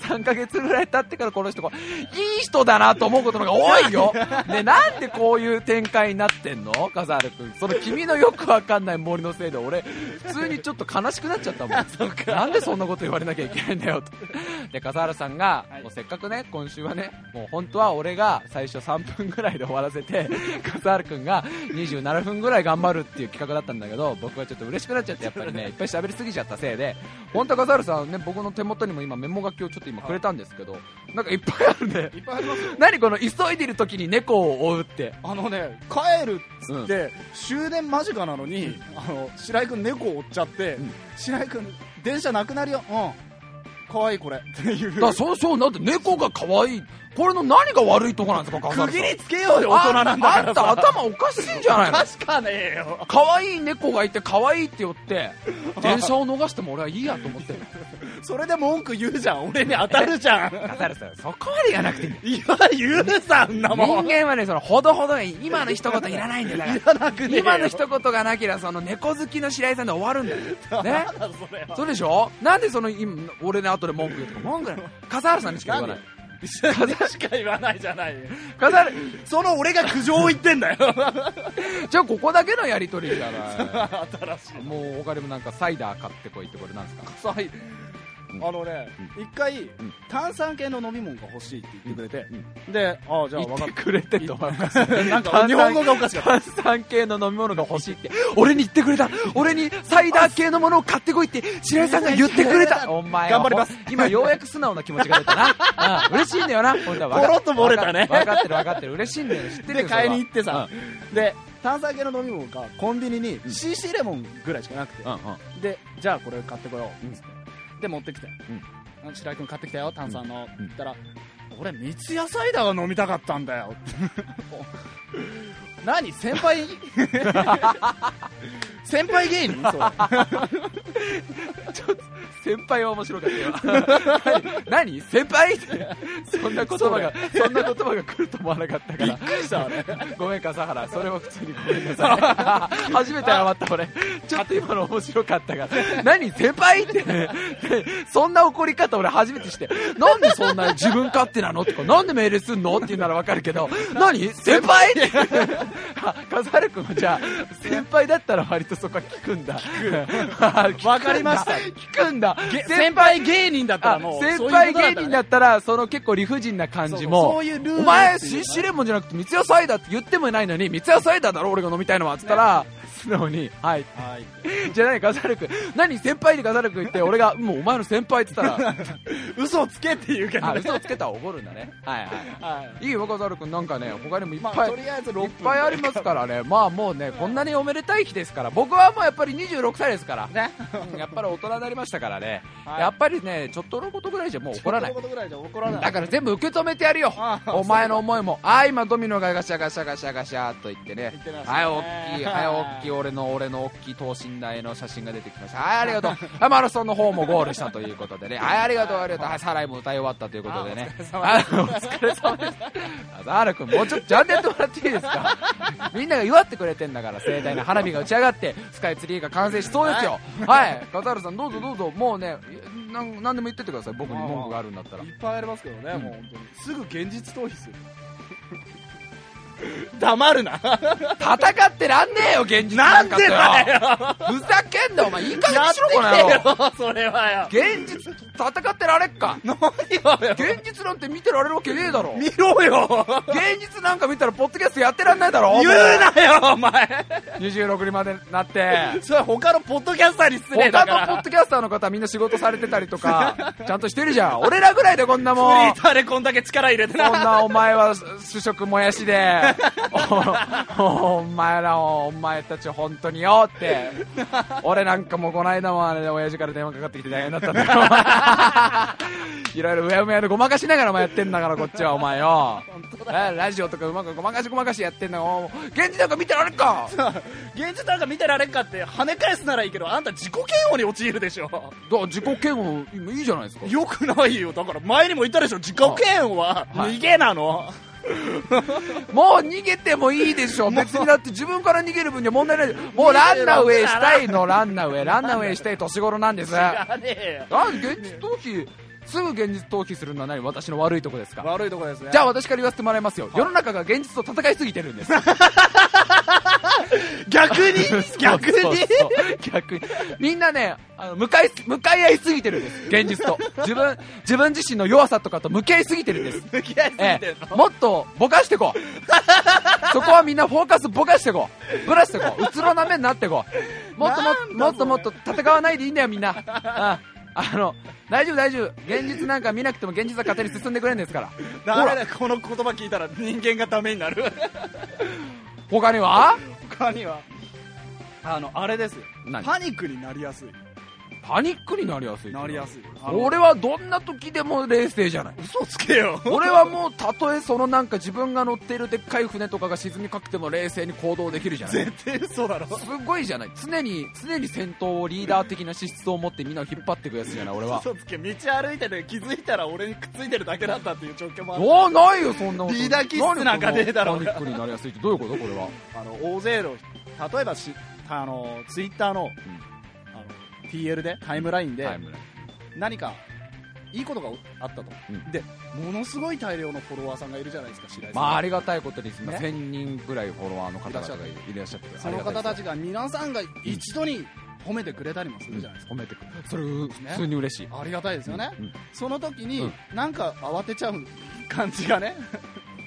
3ヶ月ぐらい経ってからこの人が、いい人だなと思うことの方が多いよ。ね、なんでこういう展開になってんの？笠原くん。その君のよくわかんない森のせいで俺、普通にちょっと悲しくなっちゃったもん。なんでそんなこと言われなきゃいけないんだよと。で、笠原さんが、はいもうせっかくね、今週はね、もう本当は俺が最初3分ぐらいで終わらせて、笠原くんが27分ぐらい頑張るっていう企画だったんだけど、僕はちょっと嬉しくなっちゃって、やっぱりね、いっぱい喋りすぎちゃったせいで、本当は笠原さんね、僕の手元にも今メモ書きをちょっと今くれたんですけど、なんかいっぱいあるね。いっぱいありますよ。何この急いでる時に猫を追うって。あのね、帰るっつって、終電間近なのに、あの、白井くん猫を追っちゃって、ん白井くん、電車なくなるよ。うん。かわいいこれ。っていう。だそうそう、だって猫が可愛い。これの何が悪いとこなんですか。区切りつけようよ、大人なんだああんた頭おかしいんじゃないの？確かねえよ。可愛い猫がいて可愛いって言って 電車を逃しても俺はいいやと思って。る それで文句言うじゃん。俺に当たるじゃん。笠原さんそこまで言わなくていいいや言うさんな人もん。間はねそのほどほどがいい今の一言いらないんだよ。だから今の一言がなければその猫好きの白井さんで終わるんだよ。ね？それは。そうでしょ？なんでその今俺の後で文句言うとか文句ない。笠原さんにしか言わない。風しか言わないじゃないその俺が苦情を言ってんだよ。じゃあここだけのやり取りじゃな 新しいもう他にもなんかサイダー買ってこいってこれなんですか？さいあのね一回ん。炭酸系の飲み物が欲しいって言ってくれて。うでああじゃあ言分かっってくれてと なんか日本語がおかしかった。炭酸系の飲み物が欲しいって。俺に言ってくれた。俺にサイダー系のものを買ってこいって白井さんが言ってくれた。お前は頑張ります。今ようやく素直な気持ちが出たな。嬉しいんだよな。本当はポロッと漏れたね。分かってる分かってる。嬉しいんだよ。知ってるでよ買いに行ってさ。さで炭酸系の飲み物がコンビニに CC レモンぐらいしかなくて。でじゃあこれ買ってこよう。っつってで持ってきて。うん。白井君買ってきたよ炭酸の。うん。言ったら俺三ツ矢サイダーが飲みたかったんだよ 何先輩？先輩芸人？それ先輩は面白かったよ。何？先輩？ってそんな言葉がそんな言葉が来ると思わなかったから。びっくりしたごめん笠原。それは普通にごめんなさい。初めて謝った俺。ちょっと今の面白かったから。何？先輩？って。そんな怒り方俺初めてして。なんでそんな自分勝手なの？とかなんで命令すんの？って言うならわかるけど。何？先輩？ってあ 笠原君はじゃあ先輩だったら割とそこは聞くんだ。聞わかりました。聞くんだ。げ先輩芸人だったあらもう先輩芸人だっったらその結構理不尽な感じもお前っていう CC レモンじゃなくて三ツ矢サイダーって言ってもいないのに三ツ矢サイダーだろ俺が飲みたいのはっつったら、素直に「はい」はい。じゃあ何笠原君何先輩に笠原君言って俺が「もうお前の先輩」って言ったら。嘘をつけって言うけどあね嘘をつけたら怒るんだね。はいはい。はい。いいよ笠原君なんかね他にもいっまあぱい、とりあえず6いっ分ぱいありますからね。まあもうねこんなにおめでたい日ですから。僕はもうやっぱり26歳ですから。ね。うんやっぱり大人になりましたからね、はい。やっぱりねちょっとのことぐらいじゃもう怒らない。だから全部受け止めてやるよ。ああお前の思いも。ああ今ドミノがガシャガシャガシャガシャと言ってね。はい大きいはい大きい俺の俺の大きい等身大の写真が出てきましたはいありがとう。はいマラソンの方もゴールしたということでね。は いありがとうありがとう。はいサライも歌い終わったということでね。あはいお疲れ様です。笠原君もうちょっとちゃんとやってもらっていいですか？みんなが祝ってくれてんだから盛大な花火が打ち上がってスカイツリーが完成しそうですよ。はい。笠原さんどうぞどうぞ。もうねなんでも言ってってください。僕に文句があるんだったら。いっぱいありますけどね、うんもう本当に。すぐ現実逃避する黙るな。戦ってらんねえよ現実なんかとよ。ふざけんなお前いい加減しろこの野て郎それはよ。現実戦ってられっか？何がよ。現実なんて見てられるわけねえだろ。見ろよ。現実なんか見たらポッドキャストやってらんないだろ言うなよお前。26にまでなって。それは他のポッドキャスターに失礼だ他から。のポッドキャスターの方はみんな仕事されてたりとか ちゃんとしてるじゃん。俺らぐらいでこんなフリもんーターでこんだけ力入れてこんななお前は主食もやしで おお前らお前たち本当によって俺なんかもうこの間もあれ親父から電話かかってきて大変だったんだよ。いろいろうやむやでごまかしながらお前やってんだからこっちはお前よ。えラジオとかうまくごまかしごまかしやってんだよ現実なんか見てられっか？現実なんか見てられっかって跳ね返すならいいけどあんた自己嫌悪に陥るでしょ。だから自己嫌悪今いいじゃないですか。よくないよ。だから前にも言ったでしょ。自己嫌悪ははい。逃げなの、もう逃げてもいいでしょ別にだって自分から逃げる分には問題ない。もうランナーウェイしたいの。ランナーウェイランナーウェイしたい年頃なんです。知らねえよ。なんで現実逃避すぐ現実逃避するのは何？私の悪いとこですか？悪いとこですね。じゃあ私から言わせてもらいますよ。世の中が現実と戦いすぎてるんです。逆に？逆に？逆に？みんなねあの向かい向かい合いすぎてるんです。現実と。自分自分自身の弱さとかと向き合いすぎてるんです。向き合いすぎてえんの、え、もっとぼかしてこう。そこはみんなフォーカスぼかしてこう。ぶらしてこう。うつろな目になってこう。もっともっともっともっと戦わないでいいんだよみんな。ああの大丈夫大丈夫。現実なんか見なくても現実は勝手に進んでくれるんですから。ほらダメだこの言葉聞いたら人間がダメになる。他には？他には。あのあれですよ。何？パニックになりやすいパニックになりやすい。なりやすい。俺はどんな時でも冷静じゃない。嘘つけよ。俺はもうたとえそのなんか自分が乗っているでっかい船とかが沈みかけても冷静に行動できるじゃない。絶対嘘だろ。すごいじゃない。常に常に先頭をリーダー的な資質を持ってみんなを引っ張っていくやつじゃない俺は。嘘つけ。道歩いてて気づいたら俺にくっついてるだけだったっていう状況もある。おないよそんなこと。リーダー気質なんかねえだろパニックになりやすいってどういうこと？これは。あの大勢の例えばしあのツイッターの,、あの TL でタイムラインでタイムライン。何かいいことがあったと、うん。でものすごい大量のフォロワーさんがいるじゃないですか白井さん、まあありがたいことに、ね。1000人ぐらいフォロワーの方々がいらっしゃってその方たちちが皆さんが一度に褒めてくれたりもするじゃないですか、褒めてくるそれ普通に嬉しい、ありがたいですよね、うん。その時に、うん。なんか慌てちゃう感じがね。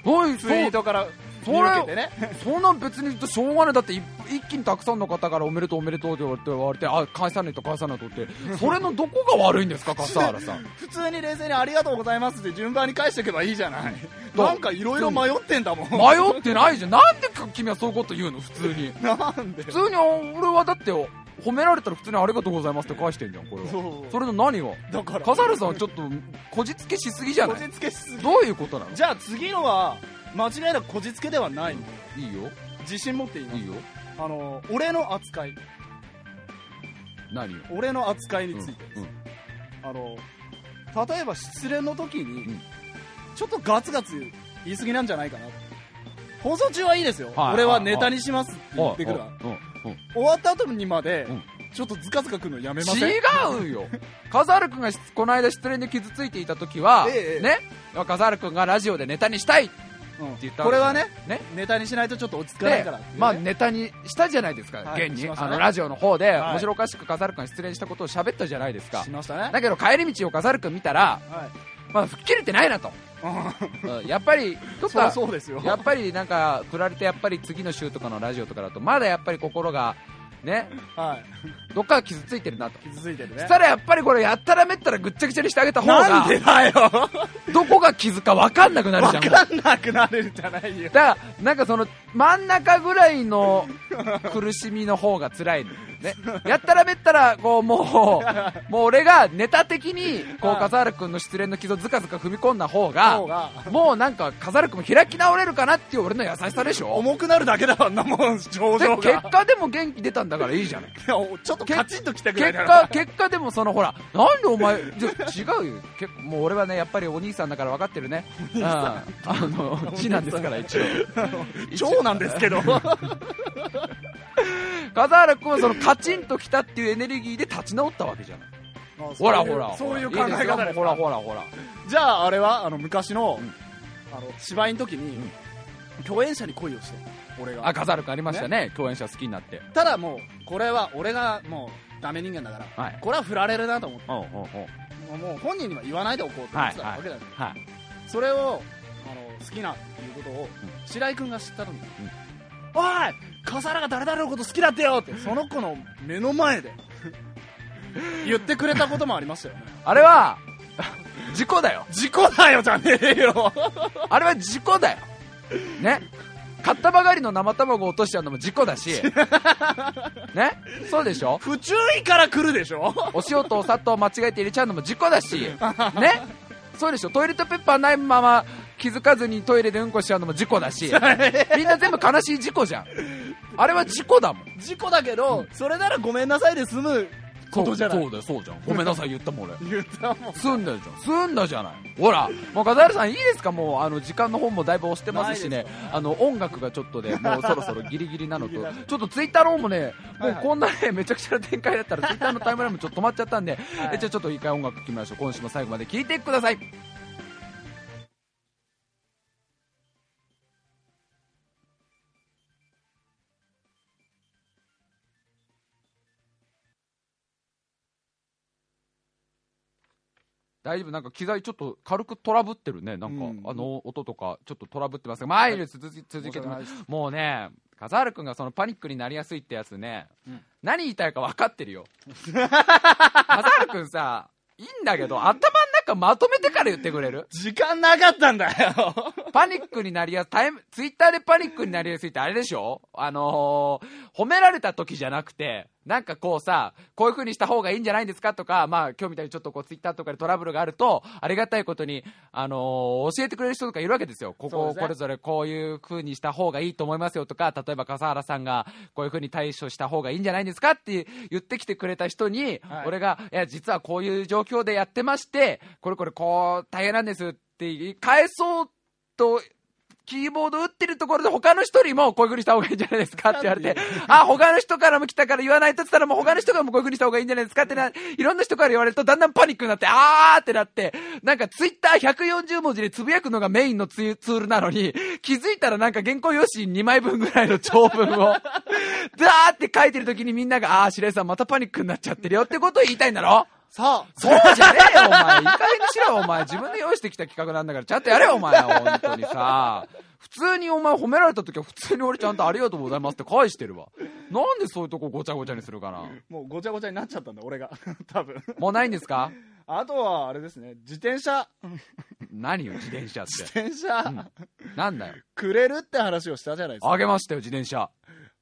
おいツイートからそ見受けてねそんなん別に言うとしょうがない。だってい一気にたくさんの方からおめでとうおめでとうって言われてあ返さないと返さないとって。それのどこが悪いんですか？笠原さん。普通に冷静にありがとうございますって順番に返していけばいいじゃない。なんかいろいろ迷ってんだもん。迷ってないじゃん。なんで君はそういうこと言うの？普通に。なんで？普通に俺はだって褒められたら普通にありがとうございますって返してんじゃんこれは。それの何が？だから。笠原さんはちょっとこじつけしすぎじゃこない？じつけしすぎ。どういうことなの？じゃあ次のは間違いなくこじつけではないいいよ。自信持って言います。いいよ。あの俺の扱い。何よ俺の扱いにうんついて、うんあの例えば失恋の時に、うん。ちょっとガツガツ言い過ぎなんじゃないかな放送中はいいですよ、はい俺はネタにしますって言ってくるわ。うんうん終わった後にまで、うん。ちょっとズカズカくるのやめません？違うよ。笠原君がしこの間失恋で傷ついていた時は、ええね。笠原君がラジオでネタにしたい。ってうん。言ったこれはねね。ネタにしないとちょっと落ち着かないでからね。まあネタにしたじゃないですか、はい。現に、ね。あのラジオの方で、はい。面白おかしく笠原君が失恋したことを喋ったじゃないですか。しましたね。だけど帰り道を笠原君見たら、はい。まあ、吹っ切れてないなと、うん。やっぱりどっそりゃかそうですよ。やっぱりなんか振られてやっぱり次の週とかのラジオとかだとまだやっぱり心がね。はい。どっか傷ついてるなと。傷ついてるね。そしたらやっぱりこれやったらめったらぐっちゃぐちゃにしてあげた方なんでがだよ。どこが傷か分かんなくなるじゃん分かんなくなるんじゃないよ。だからなんかその真ん中ぐらいの苦しみの方が辛いのね。やったらめったらこうもう もう俺がネタ的にこうはい笠原君の失恋の傷をずかずか踏み込んだ方がもうなんか笠原君も開き直れるかなっていう俺の優しさでしょ。重くなるだけだわなもん症で結果でも元気出たんだからいいじゃない。ちょっとカチンときたぐら。い結だな果結果でもそのほらなんでお前じゃ違うよ。結構もう俺はねやっぱりお兄さんだから分かってるね。うん。あの次男ですから一応。長なんですけど笠原君はそのカチンときたっていうエネルギーで立ち直ったわけじゃない。ほらほら。そういう考え方ですほらほらほら。じゃああれはあの昔の,、うん。あの芝居の時に、共演者に恋をして俺が。あ笠原君ありましたね。共演者好きになって。ただもうこれは俺がもうダメ人間だから、はい。これは振られるなと思って。おうおうおう。もうもう本人には言わないでおこうと思ってたわけだよ、はい。それをあの好きなっていうことを、白井君が知った時に、おい笠原が誰々のこと好きだってよってその子の目の前で 言ってくれたこともありましたよね。あれは 事故だよ。事故だよじゃねえよ。あれは事故だよ。ね。買ったばかりの生卵を落としちゃうのも事故だし。ね。そうでしょ？不注意から来るでしょ？お塩とお砂糖間違えて入れちゃうのも事故だし。ね。そうでしょ？トイレットペッパーないまま気づかずにトイレでうんこしちゃうのも事故だし。みんな全部悲しい事故じゃんあれは事故だもん。事故だけど、それならごめんなさいで済むことじゃない。そうだよそうじゃん。ごめんなさい言ったもん俺。言ったもん。済んだじゃん。済んだじゃない。ほらもう笠原さんいいですか？もうあの時間の方もだいぶ押してますしね。あの音楽がちょっとで もうそろそろギリギリなのと。ちょっとツイッターの方もねもはいうはい。こんなねめちゃくちゃな展開だったらツイッターのタイムラインもちょっと止まっちゃったんで、はい。えじゃあちょっと一回音楽決めましょう。今週も最後まで聴いてください大丈夫？なんか機材ちょっと軽くトラブってるね。なんか、うん。あの音とかちょっとトラブってますが。前に続き続けてます。もうね笠原君がそのパニックになりやすいってやつね、うん。何言いたいか分かってるよ。笠原君さいいんだけど頭の中まとめてから言ってくれる？時間なかったんだよ。パニックになりやす、タイム、ツイッターでパニックになりやすいってあれでしょ？あのー、褒められた時じゃなくて、なんかこうさ、こういう風にした方がいいんじゃないんですかとか、まあ今日みたいにちょっとこうツイッターとかでトラブルがあると、ありがたいことに、あのー教えてくれる人とかいるわけですよ。ここをこれぞれこういう風にした方がいいと思いますよとか、例えば笠原さんがこういう風に対処した方がいいんじゃないんですかって言ってきてくれた人に、はい。俺が、いや、実はこういう状況でやってまして、これこれこう大変なんですって言い返そうと、キーボード打ってるところで他の人にもこういう風にした方がいいんじゃないですかって言われて、あ、他の人からも来たから言わないとって言ったらもう他の人からもこういう風にした方がいいんじゃないですかってな、いろんな人から言われるとだんだんパニックになって、あーってなって、なんかツイッター140文字でつぶやくのがメインのツールなのに、気づいたらなんか原稿用紙2枚分ぐらいの長文を、ダーって書いてる時にみんなが、あー、白井さんまたパニックになっちゃってるよってことを言いたいんだろさあ、そうじゃねえよ、お前。いい加減にしろよ、お前。自分で用意してきた企画なんだから、ちゃんとやれよ、お前。本当にさ。普通にお前褒められた時は普通に俺ちゃんとありがとうございますって返してるわ。なんでそういうとこごちゃごちゃにするかな。もうごちゃごちゃになっちゃったんだ、俺が。多分。もうないんですか？あとは、あれですね、自転車、何よ、自転車っ自て。転車、なんだよ。くれるって話をしたじゃないですか。あげましたよ、自転車。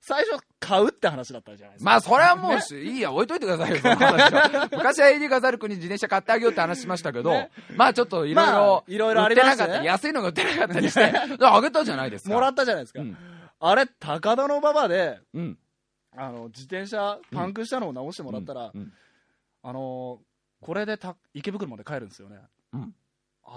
最初、買うって話だったじゃないですか。まあ、それはもうし、いいや、置いといてくださいよ、その話は 昔はエディ・ガザルクに自転車買ってあげようって話しましたけど、ねまあちょっといろいまあろ、いろいろありましたり安いのが売ってなかったりして、あげたじゃないですか。もらったじゃないですか。うん。あれ、高田の馬場で、うん。あの、自転車、パンクしたのを直してもらったら、うんあのーこれでた池袋まで帰るんですよね。うん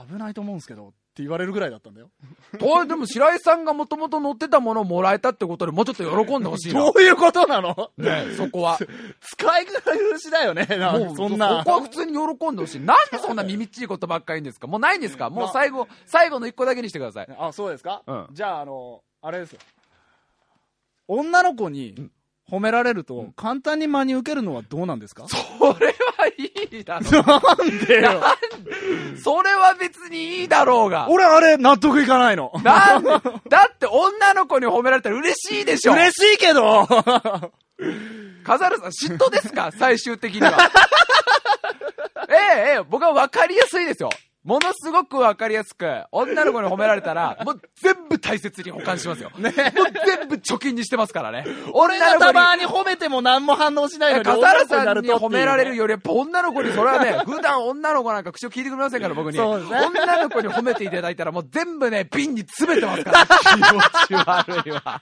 危ないと思うんですけど、って言われるぐらいだったんだよ。とでも白井さんがもともと乗ってたものをもらえたってことでもうちょっと喜んでほしいな ど。ういうことなの？ね、そこは。使い古しだよね。なもう、そんなそ。こは普通に喜んでほしい。なんでそんな耳っちいことばっかり言うんですか？もうないんですか？もう最後、最後の一個だけにしてください。あ、そうですか、うんじゃあ、あの、あれですよ。女の子に褒められると、簡単に真に受けるのはどうなんですか？それはいいだろう。なんでよ。それは別にいいだろうが。俺、あれ、納得いかないの。なん？でだって女の子に褒められたら嬉しいでしょ。嬉しいけどカザルさん嫉妬ですか？最終的には。ええ、ええ、僕は分かりやすいですよ。ものすごく分かりやすく、女の子に褒められたら、もう全部大切に保管しますよ。もう全部貯金にしてますからね。俺がたまに褒めても何も反応しないのに、笠原さんに褒められるよ。より、やっぱ女の子に、それはね、普段女の子なんか口を聞いてくれませんから、僕に。女の子に褒めていただいたら、もう全部ね、瓶に詰めてますから、気持ち悪いわ。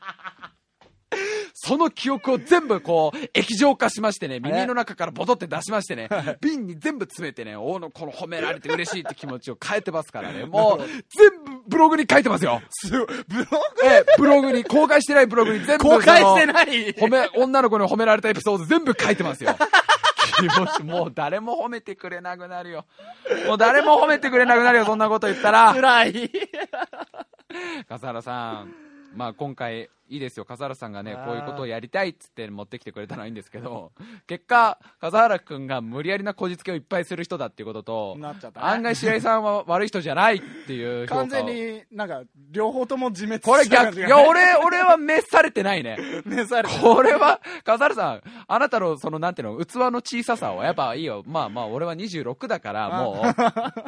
その記憶を全部こう、液状化しましてね、耳の中からボトって出しましてね、瓶に全部詰めてね、おのこの褒められて嬉しいって気持ちを変えてますからね、もう、全部ブログに書いてますよ。ブログ？ええ、ブログに、公開してないブログに全部公開していない？褒め、女の子に褒められたエピソード全部書いてますよ。気持ち、もう誰も褒めてくれなくなるよ。もう誰も褒めてくれなくなるよ、そんなこと言ったら。辛い。笠原さん、まあ今回、いいですよ、笠原さんがねこういうことをやりたいっつって持ってきてくれたのはいいんですけど、結果、笠原くんが無理やりなこじつけをいっぱいする人だっていうことと、なっちゃったね。案外白井さんは悪い人じゃないっていう完全になんか両方とも自滅これ逆、いや、俺、俺は召されてないね。召されてこれは、笠原さん、あなたのその、なんていうの、器の小ささを、やっぱいいよ。まあまあ、俺は26だから、も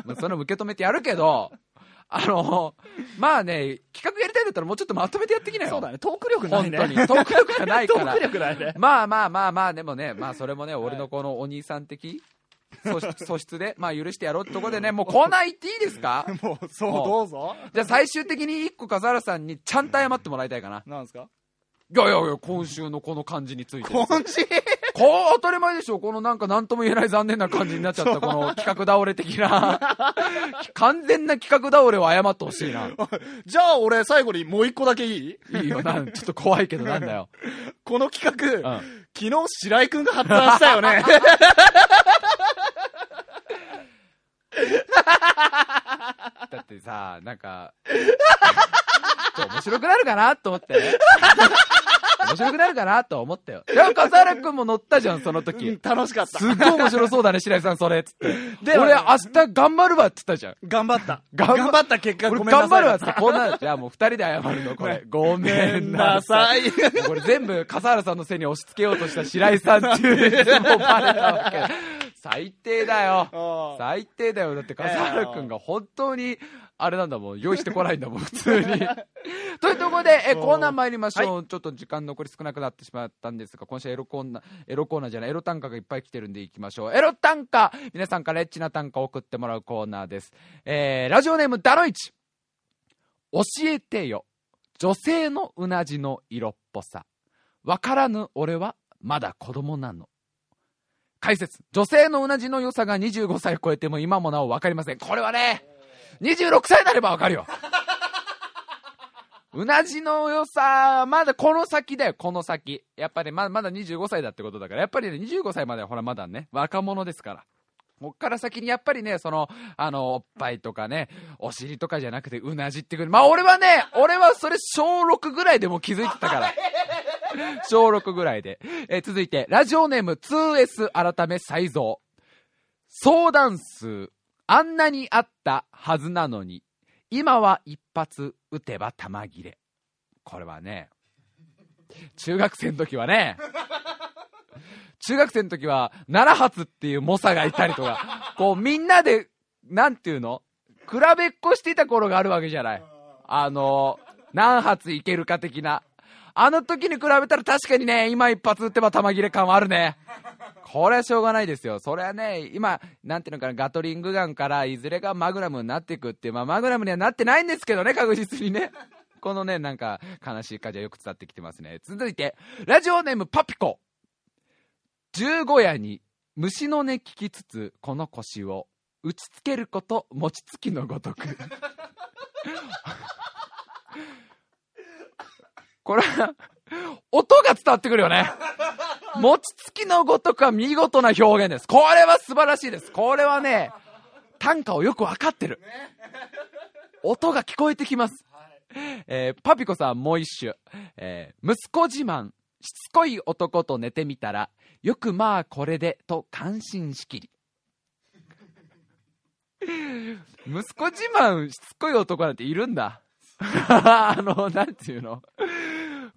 う、その受け止めてやるけど、あの、まあね、企画やりたいんだったらもうちょっとまとめてやってきなよ。そうだねトーク力ないね本当に。トーク力がないから トーク。力ないねまあまあまあまあ、でもね、まあそれもね、俺のこのお兄さん的素質素質で、まあ許してやろうってとこでね、もうコーナー行っていいですか？もうそうどうぞじゃあ最終的に一個笠原さんにちゃんと謝ってもらいたいかな。なんですか？いやいやいや、今週のこの感じについて。今週？こう当たり前でしょ。このなんか何とも言えない残念な感じになっちゃったこの企画倒れ的な。完全な企画倒れを謝ってほしいなじゃあ俺最後にもう一個だけいい？いいよなんちょっと怖いけどなんだよ、この企画、うん、昨日白井くんが発案したよね だってさなんか面白くなるかなと思ってね。面白くなるかなと思ったよ。でも笠原君も乗ったじゃんその時。楽しかった。すっごい面白そうだね白井さんそれっつって。で俺明日頑張るわって言ったじゃん。頑張った。頑張った結果俺ごめんなさい。頑張るわっつってこんなじゃあもう二人で謝るのこれ。ごめんなさい。ごめんなさい。これ全部笠原さんのせいに押し付けようとした白井さんっていうもうバレたわけ最低だよ。あ最低だよ。だって笠原君が本当にあれなんだもん。用意してこないんだもん普通に。というところでえう。んコーナー参りましょう、ちょっと時間残り少なくなってしまったんですが今週はエロコーナーエロコーナーじゃないエロ短歌がいっぱい来てるんでいきましょう。エロ短歌皆さんからエッチな短歌を送ってもらうコーナーです、えー、ラジオネームダノイチ。教えてよ。女性のうなじの色っぽさ。わからぬ俺はまだ子供なの解説。女性のうなじの良さが25歳を超えても今もなお分かりません。これはね26歳になれば分かるよ。うなじの良さまだこの先だよ。この先。やっぱりままだ25歳だってことだから。やっぱりね25歳まではほらまだね若者ですから。こっから先にやっぱりね、その、あの、おっぱいとかね、お尻とかじゃなくて、うなじってくる。まあ俺はね、俺はそれ小6ぐらいでもう気づいてたから。小6ぐらいで。えー続いて、ラジオネーム 2S 改め再造。相談数、あんなにあったはずなのに、今は一発撃てば弾切れ。これはね、中学生の時はね、中学生の時は、7発っていう猛者がいたりとか、こうみんなで、なんていうの比べっこしていた頃があるわけじゃない。あの、何発いけるか的な。あの時に比べたら確かにね、今一発撃ってば弾切れ感はあるね。これはしょうがないですよ。それはね、今、なんていうのかな、ガトリングガンからいずれがマグラムになっていくっていう、まあマグラムにはなってないんですけどね、確実にね。このね、なんか、悲しい感じはよく伝わってきてますね。続いて、ラジオネームパピコ。十五夜に虫の音聞きつつ、この腰を打ちつけること、餅つきのごとく。これ、音が伝わってくるよね。餅つきのごとくは見事な表現です。これは素晴らしいです。これはね、短歌をよくわかってる。音が聞こえてきます。えーパピコさんもう一首。えー息子自慢、しつこい男と寝てみたら、よくまあこれで、と感心しきり。息子自慢、しつこい男なんているんだ。あの、なんていうの？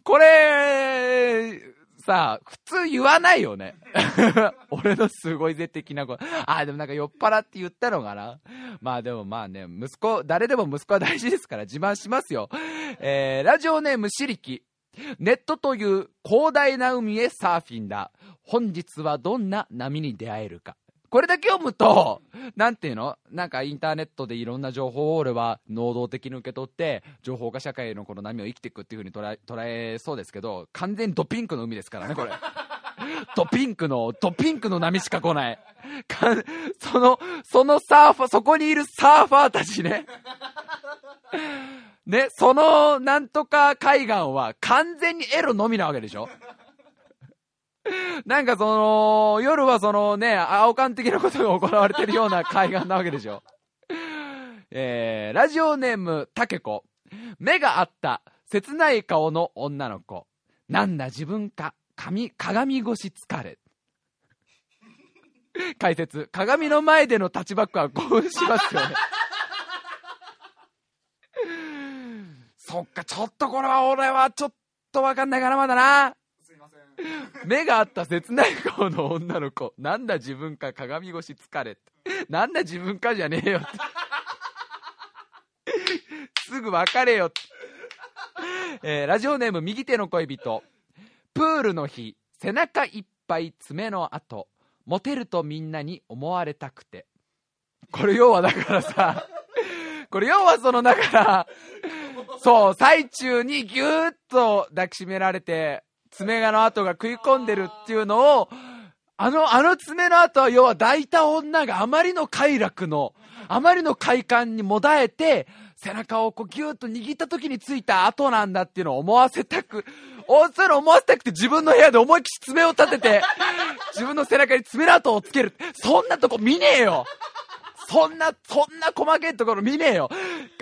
これ、さあ、普通言わないよね。俺のすごいぜ的なこと。あ、でもなんか酔っ払って言ったのかなまあでもまあね、息子、誰でも息子は大事ですから自慢しますよ。えー、ラジオネームしりき。ネットという広大な海へサーフィンだ。本日はどんな波に出会えるか。これだけ読むと、なんていうの？なんかインターネットでいろんな情報を俺は能動的に受け取って、情報化社会のこの波を生きていくっていう風に捉え捉えそうですけど、完全にドピンクの海ですからね、これ。ドピンクの、ドピンクの波しか来ない。かその、そのサーファー、そこにいるサーファーたちね。ね、そのなんとか海岸は完全にエロのみなわけでしょ なんかその、夜はそのね、青缶的なことが行われてるような海岸なわけでしょ えー、ラジオネーム、たけこ。目があった、切ない顔の女の子。なんだ自分か、髪、鏡越し疲れ。解説、鏡の前でのタッチバックは興奮しますよね。そっか、ちょっとこれは俺はちょっとわかんないかな、まだな。目があった切ない顔の女の子。なんだ自分か鏡越し疲れって。なんだ自分かじゃねえよって。すぐ別れよって。えーラジオネーム右手の恋人。プールの日、背中いっぱい爪の跡。モテるとみんなに思われたくて。これ要はだからさ、これ要はそのだから、そう、最中にぎゅーっと抱きしめられて、爪がの跡が食い込んでるっていうのを、あの、あの爪の跡は要は抱いた女があまりの快楽の、あまりの快感にもだえて、背中をこうギューッと握った時についた跡なんだっていうのを思わせたく、おそういうの思わせたくて自分の部屋で思いっきり爪を立てて、自分の背中に爪の跡をつける。そんなとこ見ねえよそんな、そんな細けいところ見ねえよ。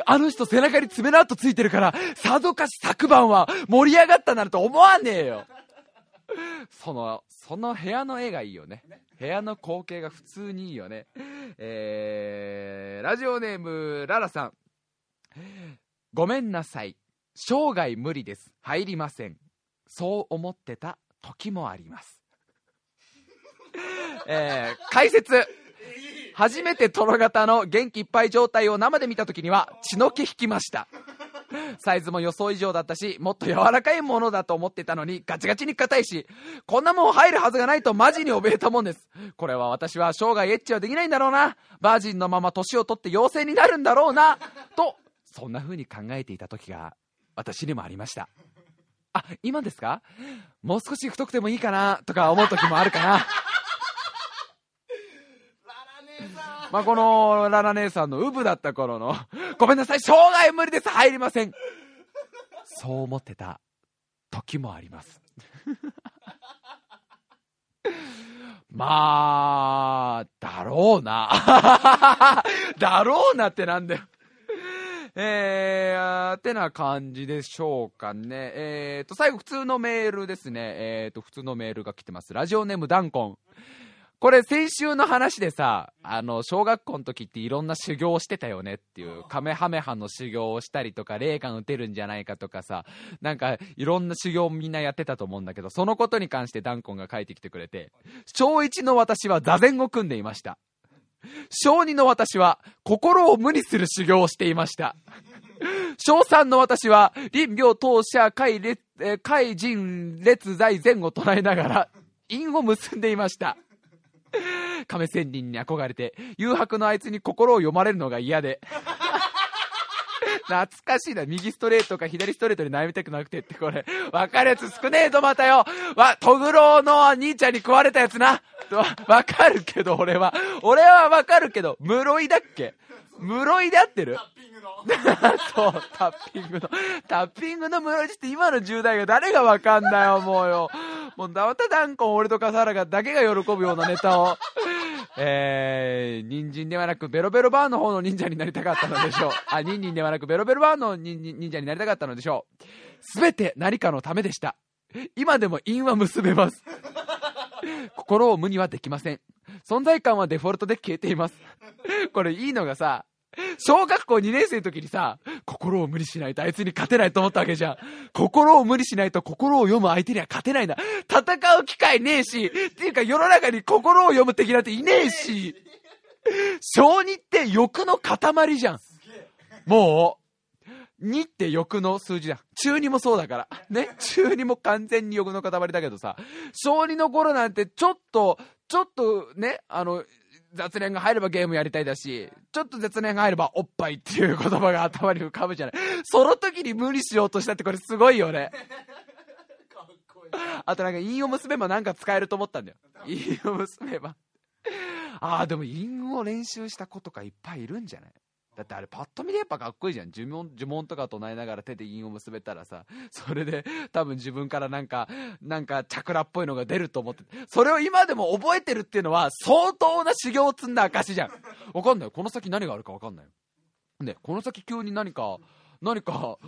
あの人背中に爪の跡ついてるから、さぞかし昨晩は盛り上がったなると思わねえよ。その、その部屋の絵がいいよね。部屋の光景が普通にいいよね。えー、ラジオネーム、ララさん。ごめんなさい。生涯無理です。入りません。そう思ってた時もあります。えー、解説。初めてトロ型の元気いっぱい状態を生で見た時には血の気引きました。サイズも予想以上だったし、もっと柔らかいものだと思ってたのにガチガチに硬いし、こんなもん入るはずがないとマジに怯えたもんです。これは私は生涯エッチはできないんだろうな。バージンのまま年を取って妖精になるんだろうな。と、そんな風に考えていた時が私にもありました。あ、今ですか？もう少し太くてもいいかなとか思う時もあるかな。まあ、このララ姉さんのウブだった頃の、ごめんなさい、生涯無理です、入りません。そう思ってた時もあります。まあ、だろうな。だろうなってなんだよ。えー、ってな感じでしょうかね。えーと、最後普通のメールですね。えーと、普通のメールが来てます。ラジオネームダンコン。これ先週の話でさ、あの、小学校の時っていろんな修行をしてたよねっていう、カメハメハの修行をしたりとか、霊感打てるんじゃないかとかさ、なんかいろんな修行をみんなやってたと思うんだけど、そのことに関してダンコンが書いてきてくれて、小1の私は座禅を組んでいました。小2の私は心を無にする修行をしていました。小3の私は、林病当社会列、えー海人列在前後唱えながら、因を結んでいました。亀仙人に憧れて、誘白のあいつに心を読まれるのが嫌で。懐かしいな。右ストレートか左ストレートに悩みたくなくてって、これ。わかるやつ少ねえとまたよ。わ、トグロの兄ちゃんに食われたやつな。わわかるけど、俺は。俺はわかるけど、室井だっけ？室井で合ってる？そう、タッピングの。タッピングの室井って今の10代が誰がわかんないよ、もうよ。もう、ダウタダンコン、俺と笠原がだけが喜ぶようなネタを。えー、人参ではなくベロベロバーの方の忍者になりたかったのでしょう。あ、ニンニンではなくベロベロバーの忍忍者になりたかったのでしょう。すべて何かのためでした。今でも因は結べます。心を無にはできません。存在感はデフォルトで消えています。これいいのがさ、小学校2年生の時にさ、心を無理しないとあいつに勝てないと思ったわけじゃん。心を無理しないと心を読む相手には勝てないんだ。戦う機会ねえし、っていうか世の中に心を読む敵なんていねえし、小2って欲の塊じゃん。もう、2って欲の数字だ。中2もそうだから。ね。中2も完全に欲の塊だけどさ、小2の頃なんてちょっと、ちょっとね、あの、雑念が入ればゲームやりたいだし、ちょっと雑念が入ればおっぱいっていう言葉が頭に浮かぶじゃない。その時に無理しようとしたってこれすごいよね。あとなんか韻を結べばなんか使えると思ったんだよ。韻を結べば。ああ、でも韻を練習した子とかいっぱいいるんじゃない？だってあれパッと見でやっぱかっこいいじゃん。呪文、呪文とか唱えながら手で韻を結べたらさ、それで多分自分からなんか、なんかチャクラっぽいのが出ると思って、それを今でも覚えてるっていうのは相当な修行を積んだ証じゃん。わかんない。この先何があるかわかんない。ね、この先急に何か、何か、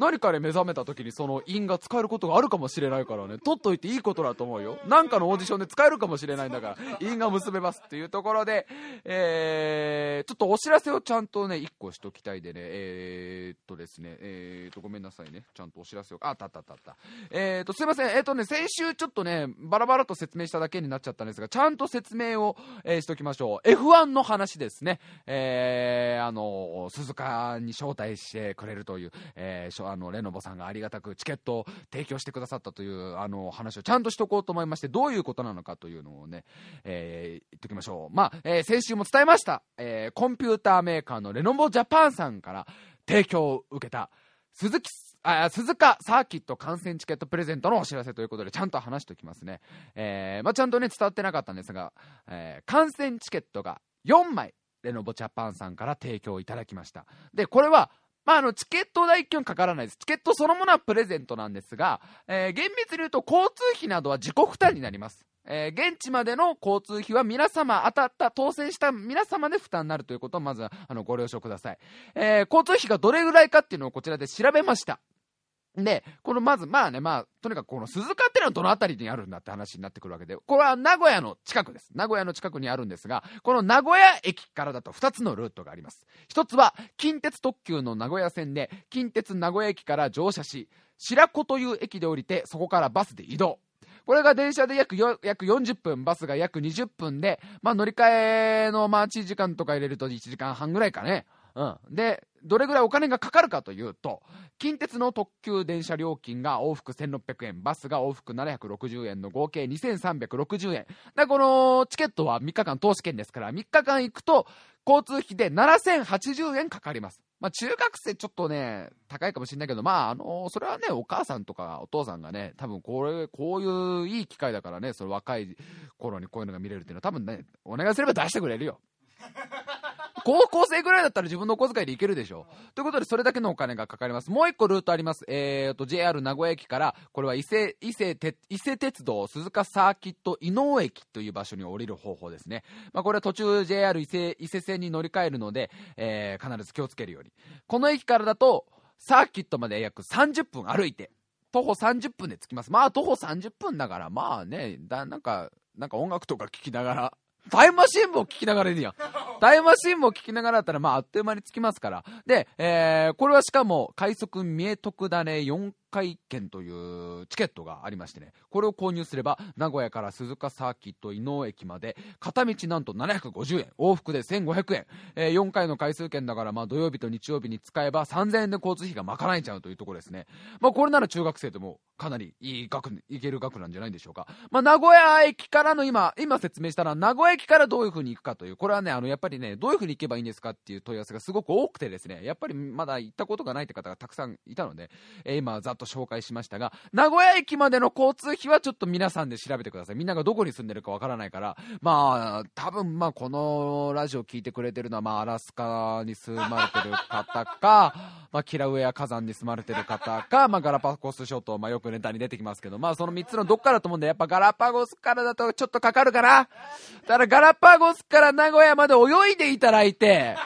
何かで目覚めた時にその韻が使えることがあるかもしれないからね、取っといていいことだと思うよ。なんかのオーディションで使えるかもしれないんだから、韻が結べますっていうところで、えー、ちょっとお知らせをちゃんとね、一個しときたいでね、えー、っとですね、えー、っと、ごめんなさいね。ちゃんとお知らせを、あ、あったあったあったった。えー、っと、すいません。えーっとね、先週ちょっとね、バラバラと説明しただけになっちゃったんですが、ちゃんと説明を、えーしときましょう。F1 の話ですね。えー、あの、鈴鹿に招待してくれるという、えー、あの、レノボさんがありがたくチケットを提供してくださったという、あの、話をちゃんとしとこうと思いまして、どういうことなのかというのをね、えー言っときましょう。まあ、えー先週も伝えました。えーコンピューターメーカーのレノボジャパンさんから提供を受けた、鈴木あ鈴鹿サーキット観戦チケットプレゼントのお知らせということでちゃんと話しておきますね、えーまあ、ちゃんとね伝わってなかったんですが、えー観戦チケットが4枚レノボジャパンさんから提供いただきましたでこれはまあ、あのチケット代金はかからないです。チケットそのものはプレゼントなんですが、えー厳密に言うと交通費などは自己負担になります。えー現地までの交通費は皆様当たった当選した皆様で負担になるということをまずはあのご了承ください、えー交通費がどれぐらいかっていうのをこちらで調べましたで、このまず、まあね、まあ、とにかくこの鈴鹿ってのはどの辺りにあるんだって話になってくるわけで、これは名古屋の近くです。名古屋の近くにあるんですが、この名古屋駅からだと2つのルートがあります。一つは、近鉄特急の名古屋線で、近鉄名古屋駅から乗車し、白子という駅で降りて、そこからバスで移動。これが電車で約約40分、バスが約20分で、まあ乗り換えの待ち時間とか入れると1時間半ぐらいかね。うん。で、どれぐらいお金がかかるかというと、近鉄の特急電車料金が往復1600円、バスが往復760円の合計2360円。だこのチケットは3日間投資券ですから、3日間行くと交通費で7080円かかります。まあ中学生ちょっとね、高いかもしれないけど、まああのそれはね、お母さんとかお父さんがね、多分これ、こういういい機会だからね、その若い頃にこういうのが見れるっていうのは多分ね、お願いすれば出してくれるよ。高校生ぐらいだったら自分のお小遣いで行けるでしょ。ということで、それだけのお金がかかります。もう一個ルートあります。えーと、JR 名古屋駅から、これは伊勢、伊勢鉄、伊勢鉄道鈴鹿サーキット伊能駅という場所に降りる方法ですね。まあ、これは途中 JR 伊勢、伊勢線に乗り換えるので、えー、必ず気をつけるように。この駅からだと、サーキットまで約30分歩いて、徒歩30分で着きます。まあ、徒歩30分だから、まあね、だ、なんか、なんか音楽とか聴きながら、タイムマシンも聞きながらいいやん。タイムマシンも聞きながらだったら、まあ、あっという間に着きますから。で、えー、これはしかも、快速三重徳種4回券というチケットがありましてね、これを購入すれば、名古屋から鈴鹿サーキット伊能駅まで、片道なんと750円、往復で1500円、えー、4回の回数券だから、まあ土曜日と日曜日に使えば3000円で交通費が賄えちゃうというところですね。まあこれなら中学生でもかなりいい額、いける額なんじゃないでしょうか。まあ名古屋駅からの今、今説明したら、名古屋駅からどういう風に行くかという、これはね、あの、やっぱりね、どういう風に行けばいいんですかっていう問い合わせがすごく多くてですね、やっぱりまだ行ったことがないって方がたくさんいたので、えー、今、ざっと紹介しましたが、名古屋駅までの交通費はちょっと皆さんで調べてください。みんながどこに住んでるかわからないから、まあ、多分まあこのラジオ聞いてくれてるのは、まあアラスカに住まれてる方か、まあキラウエア火山に住まれてる方か、まあガラパゴス諸島、まあよくネタに出てきますけど、まあその3つのどっからと思うんで、やっぱガラパゴスからだとちょっとかかるかな。だからガラパゴスから名古屋まで泳いでいただいて、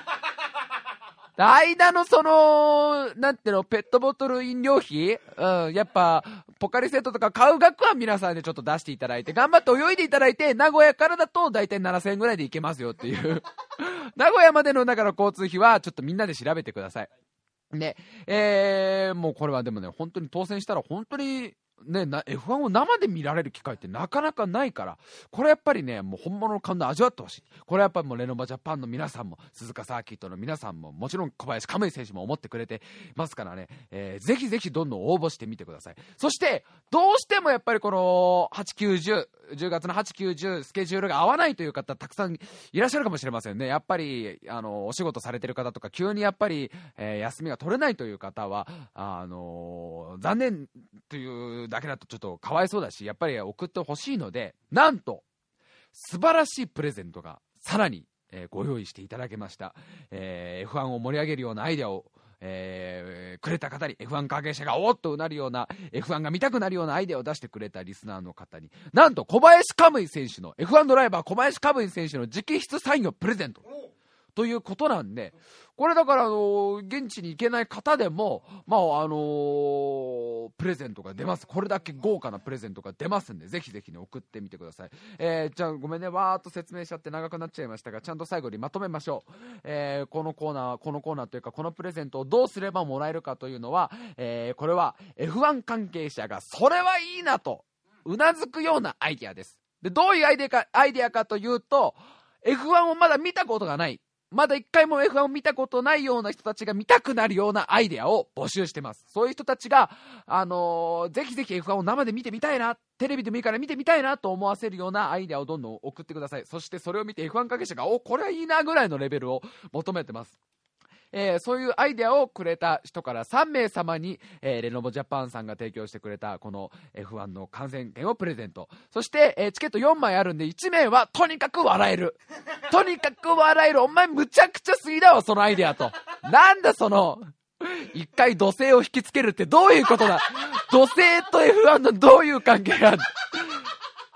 間のその、なんていうの、ペットボトル飲料費？うん、やっぱ、ポカリセットとか買う額は皆さんでちょっと出していただいて、頑張って泳いでいただいて、名古屋からだと大体7000円ぐらいで行けますよっていう。名古屋までのだから交通費はちょっとみんなで調べてください。ね、えー、もうこれはでもね、本当に当選したら本当にね、F1 を生で見られる機会ってなかなかないから、これやっぱりね、もう本物の感動を味わってほしい。これやっぱりもうレノバジャパンの皆さんも、鈴鹿サーキットの皆さんも、もちろん小林亀井選手も思ってくれてますからね、えー、ぜひぜひどんどん応募してみてください。そして、どうしてもやっぱりこの、8、9、10、10月の8、9、10、スケジュールが合わないという方、たくさんいらっしゃるかもしれませんね。やっぱり、あの、お仕事されてる方とか、急にやっぱり、えー、休みが取れないという方は、あのー、残念というだけだとちょっとかわいそうだし、やっぱり送ってほしいので、なんと、素晴らしいプレゼントがさらに、えー、ご用意していただけました。えー、F1 を盛り上げるようなアイデアをえー、くれた方に F1 関係者がおっとうなるような F1 が見たくなるようなアイデアを出してくれたリスナーの方になんと小林カムイ選手の F1 ドライバー小林カムイ選手の直筆サインをプレゼントということなんでこれだから、あの現地に行けない方でも、まあ、あのー、プレゼントが出ます。これだけ豪華なプレゼントが出ますんで、ぜひぜひね、送ってみてください。えー、じゃあ、ごめんね、わーっと説明しちゃって長くなっちゃいましたが、ちゃんと最後にまとめましょう。えー、このコーナー、このコーナーというか、このプレゼントをどうすればもらえるかというのは、えー、これは F1 関係者が、それはいいなと、うなずくようなアイディアです。で、どういうアイデアか、アイデアかというと、F1 をまだ見たことがない。まだ一回も F1 を見たことないような人たちが見たくなるようなアイデアを募集してます。そういう人たちが、あのー、ぜひぜひ F1 を生で見てみたいな、テレビでもいいから見てみたいなと思わせるようなアイデアをどんどん送ってください。そしてそれを見て F1 関係者が、お、これはいいなぐらいのレベルを求めてます。えー、そういうアイデアをくれた人から3名様に、えー、レノボジャパンさんが提供してくれたこの F1 の観戦券をプレゼント。そして、えー、チケット4枚あるんで1名はとにかく笑える。とにかく笑える。お前むちゃくちゃすぎだわ、そのアイデアと。なんだその、一回土星を引きつけるってどういうことだ土星と F1 のどういう関係がある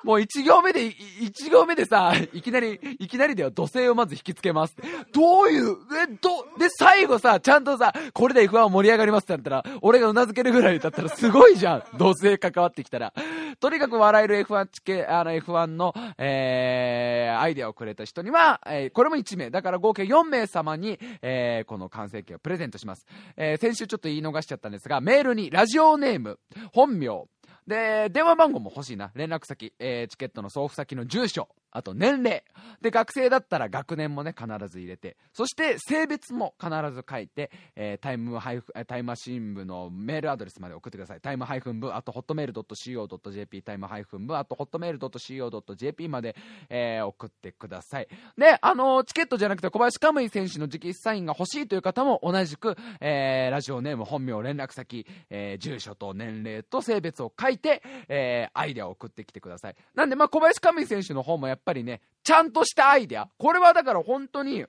もう一行目で、一行目でさ、いきなり、いきなりでは土星をまず引きつけます。どういう、え、ど、で、最後さ、ちゃんとさ、これで F1 盛り上がりますってなったら、俺が頷けるぐらいだったらすごいじゃん。土星関わってきたら。とにかく笑える F1 チケ、あの F1 の、えー、アイデアをくれた人には、えー、これも1名。だから合計4名様に、えー、この完成形をプレゼントします。えー、先週ちょっと言い逃しちゃったんですが、メールにラジオネーム、本名、で、電話番号も欲しいな。連絡先、えーチケットの送付先の住所、あと年齢。で、学生だったら学年もね、必ず入れて。そして、性別も必ず書いて、えータイムハイフ、えータイムマシン部のメールアドレスまで送ってください。タイムハイフン部、あと、ホットメール .co.jp、タイムハイフン部、あと、ホットメール .co.jp まで、えー送ってください。で、あのーチケットじゃなくて小林カムイ選手の直筆サインが欲しいという方も同じく、えーラジオネーム、本名、連絡先、えー住所と年齢と性別を書いて、えーアイデアを送ってきてください。なんで、まあ、小林カムイ選手の方もやっっぱりね、ちゃんとしたアイデア。これはだから本当に、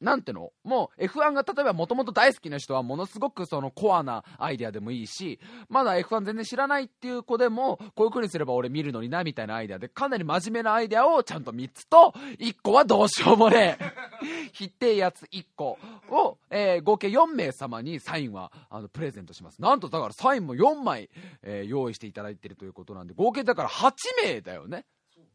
なんての？もう F1 が例えばもともと大好きな人はものすごくそのコアなアイデアでもいいし、まだ F1 全然知らないっていう子でも、こういう風にすれば俺見るのになみたいなアイデアで、かなり真面目なアイデアをちゃんと3つと、1個はどうしようもねえ。ひってえやつ1個を、えー合計4名様にサインはあのプレゼントします。なんとだからサインも4枚、えー用意していただいてるということなんで、合計だから8名だよね。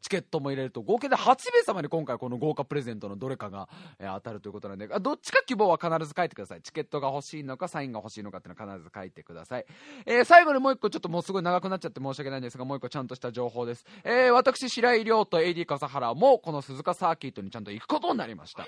チケットも入れると合計で8名様に今回この豪華プレゼントのどれかが、えー当たるということなんであどっちか希望は必ず書いてください。チケットが欲しいのかサインが欲しいのかっていうのは必ず書いてください、えー最後にもう一個ちょっともうすごい長くなっちゃって申し訳ないんですがもう一個ちゃんとした情報です、えー私白井亮と AD 笠原もこの鈴鹿サーキットにちゃんと行くことになりました、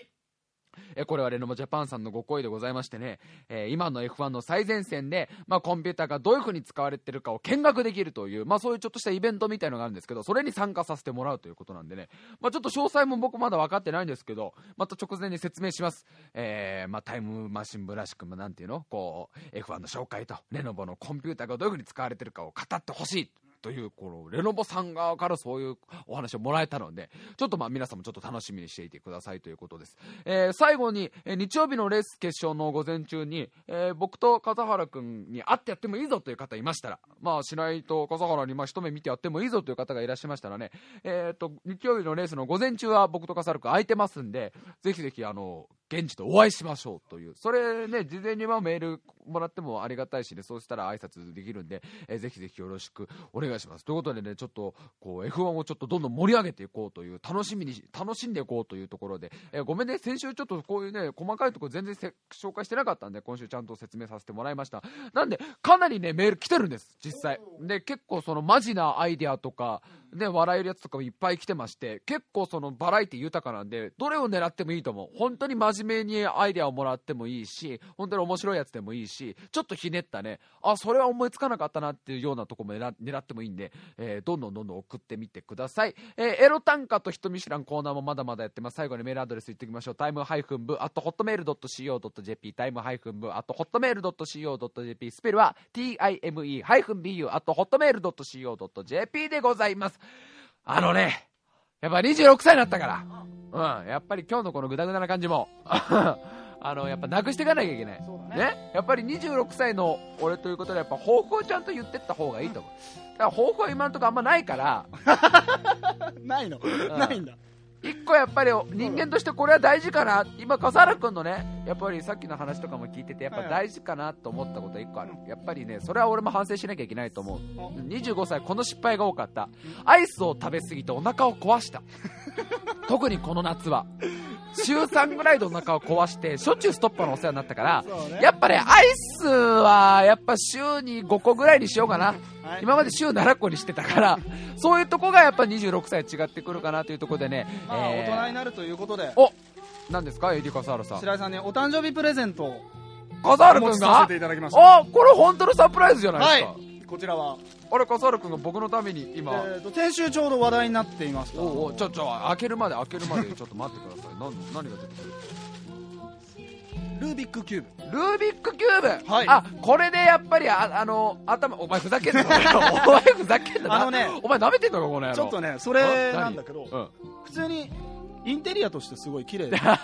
えこれはレノボジャパンさんのご好意でございましてね、え今の F1 の最前線で、まあ、コンピューターがどういう風に使われてるかを見学できるという、まあ、そういうちょっとしたイベントみたいのがあるんですけど、それに参加させてもらうということなんでね、まあ、ちょっと詳細も僕まだ分かってないんですけど、また直前に説明します。えーまあ、タイムマシン部らしく、まあ、なんていうの？こう、F1 の紹介と、レノボのコンピューターがどういう風に使われてるかを語ってほしい。という、この、レノボさん側からそういうお話をもらえたので、ちょっとまあ皆さんもちょっと楽しみにしていてくださいということです。えー最後に、え日曜日のレース決勝の午前中に、えー僕と笠原君に会ってやってもいいぞという方いましたら、まあ、白井と笠原にまあ一目見てやってもいいぞという方がいらっしゃいましたらね、えー、と日曜日のレースの午前中は僕と笠原君空いてますんで、ぜひぜひ、あの、現地でお会いしましょうという、それね、事前にまメールもらってもありがたいしね、そうしたら挨拶できるんで、えーぜひぜひよろしくお願いします。ということでね、ちょっとこう F1 をちょっとどんどん盛り上げていこうという、楽しみに、楽しんでいこうというところで、えーごめんね、先週ちょっとこういうね、細かいとこ全然紹介してなかったんで、今週ちゃんと説明させてもらいました。なんで、かなりね、メール来てるんです、実際。で、結構そのマジなアイデアとか、ね、笑えるやつとかもいっぱい来てまして、結構そのバラエティ豊かなんで、どれを狙ってもいいと思う。本当に真面目にアイデアをもらってもいいし、本当に面白いやつでもいいし、ちょっとひねったね、あ、それは思いつかなかったなっていうようなとこも狙ってもいいんで、えーどんどんどんどん送ってみてください。えーエロ短歌と人見知らんコーナーもまだまだやってます。最後にメールアドレス言っておきましょう。タイムハイフン部、あとホットメール .co.jp、タイムハイフン部、あとホットメール .co.jp、スペルは time ハイフン bu、あとホットメール .co.jp でございます。あのね、やっぱ26歳になったから、うん、やっぱり今日のこのグダグダな感じも、あの、やっぱなくしていかなきゃいけない。ね。ね、やっぱり26歳の俺ということで、やっぱ抱負をちゃんと言ってった方がいいと思う。だから抱負は今のところあんまないから、ないの。ん。ないんだ。一個やっぱり人間としてこれは大事かな、今、笠原君のね、やっぱりさっきの話とかも聞いてて、やっぱ大事かなと思ったこと一個ある。やっぱりね、それは俺も反省しなきゃいけないと思う。25歳、この失敗が多かった。アイスを食べ過ぎてお腹を壊した。特にこの夏は。週3ぐらいでお腹を壊して、しょっちゅうストッパーのお世話になったから、ねやっぱね、アイスは、やっぱ週に5個ぐらいにしようかな。はい今まで週7個にしてたから、そういうとこがやっぱ26歳違ってくるかなというところでね、まあえー大人になるということでお何ですか、エディ笠原さん。白井さんにお誕生日プレゼント。を笠原君が？お持ちさせていただきました。あこれ本当のサプライズじゃないですか。はいこちらは、あれ、笠原君が僕のために今、えー、と先週ちょうど話題になっていましたおうおうちょ、ちょ、開けるまで、開けるまで、ちょっと待ってください。何、何が出てくる？ルービックキューブ。ルービックキューブ、はい。あこれでやっぱりああの頭お前ふざけんな。お前ふざけんな。あのねお前舐めてんのかこの野郎。ちょっとねそれなんだけどうん、普通にインテリアとしてすごい綺麗だ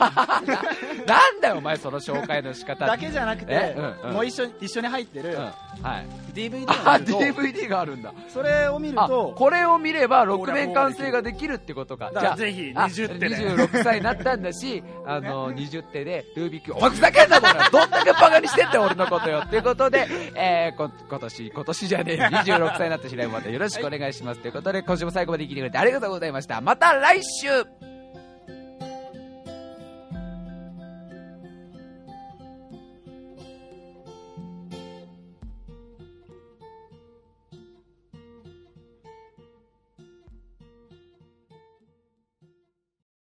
なんだよお前その紹介の仕方。だけじゃなくてえ？うんうん。もう一緒に一緒に入ってる。うん、はい。DVD あを見ると。DVD があるんだ。それを見るあとこれを見れば6面完成ができるってことか。だからぜひあ20手で。26歳になったんだし あの20手でルービックお前ふざけんなこれ。どんだけバカにしてんだよ俺のことよ。っていうことで、えー、こ今年今年じゃねえよ。26歳になった白井また。よろしくお願いします。ということで今週も最後まで聞いてくれてありがとうございました。また来週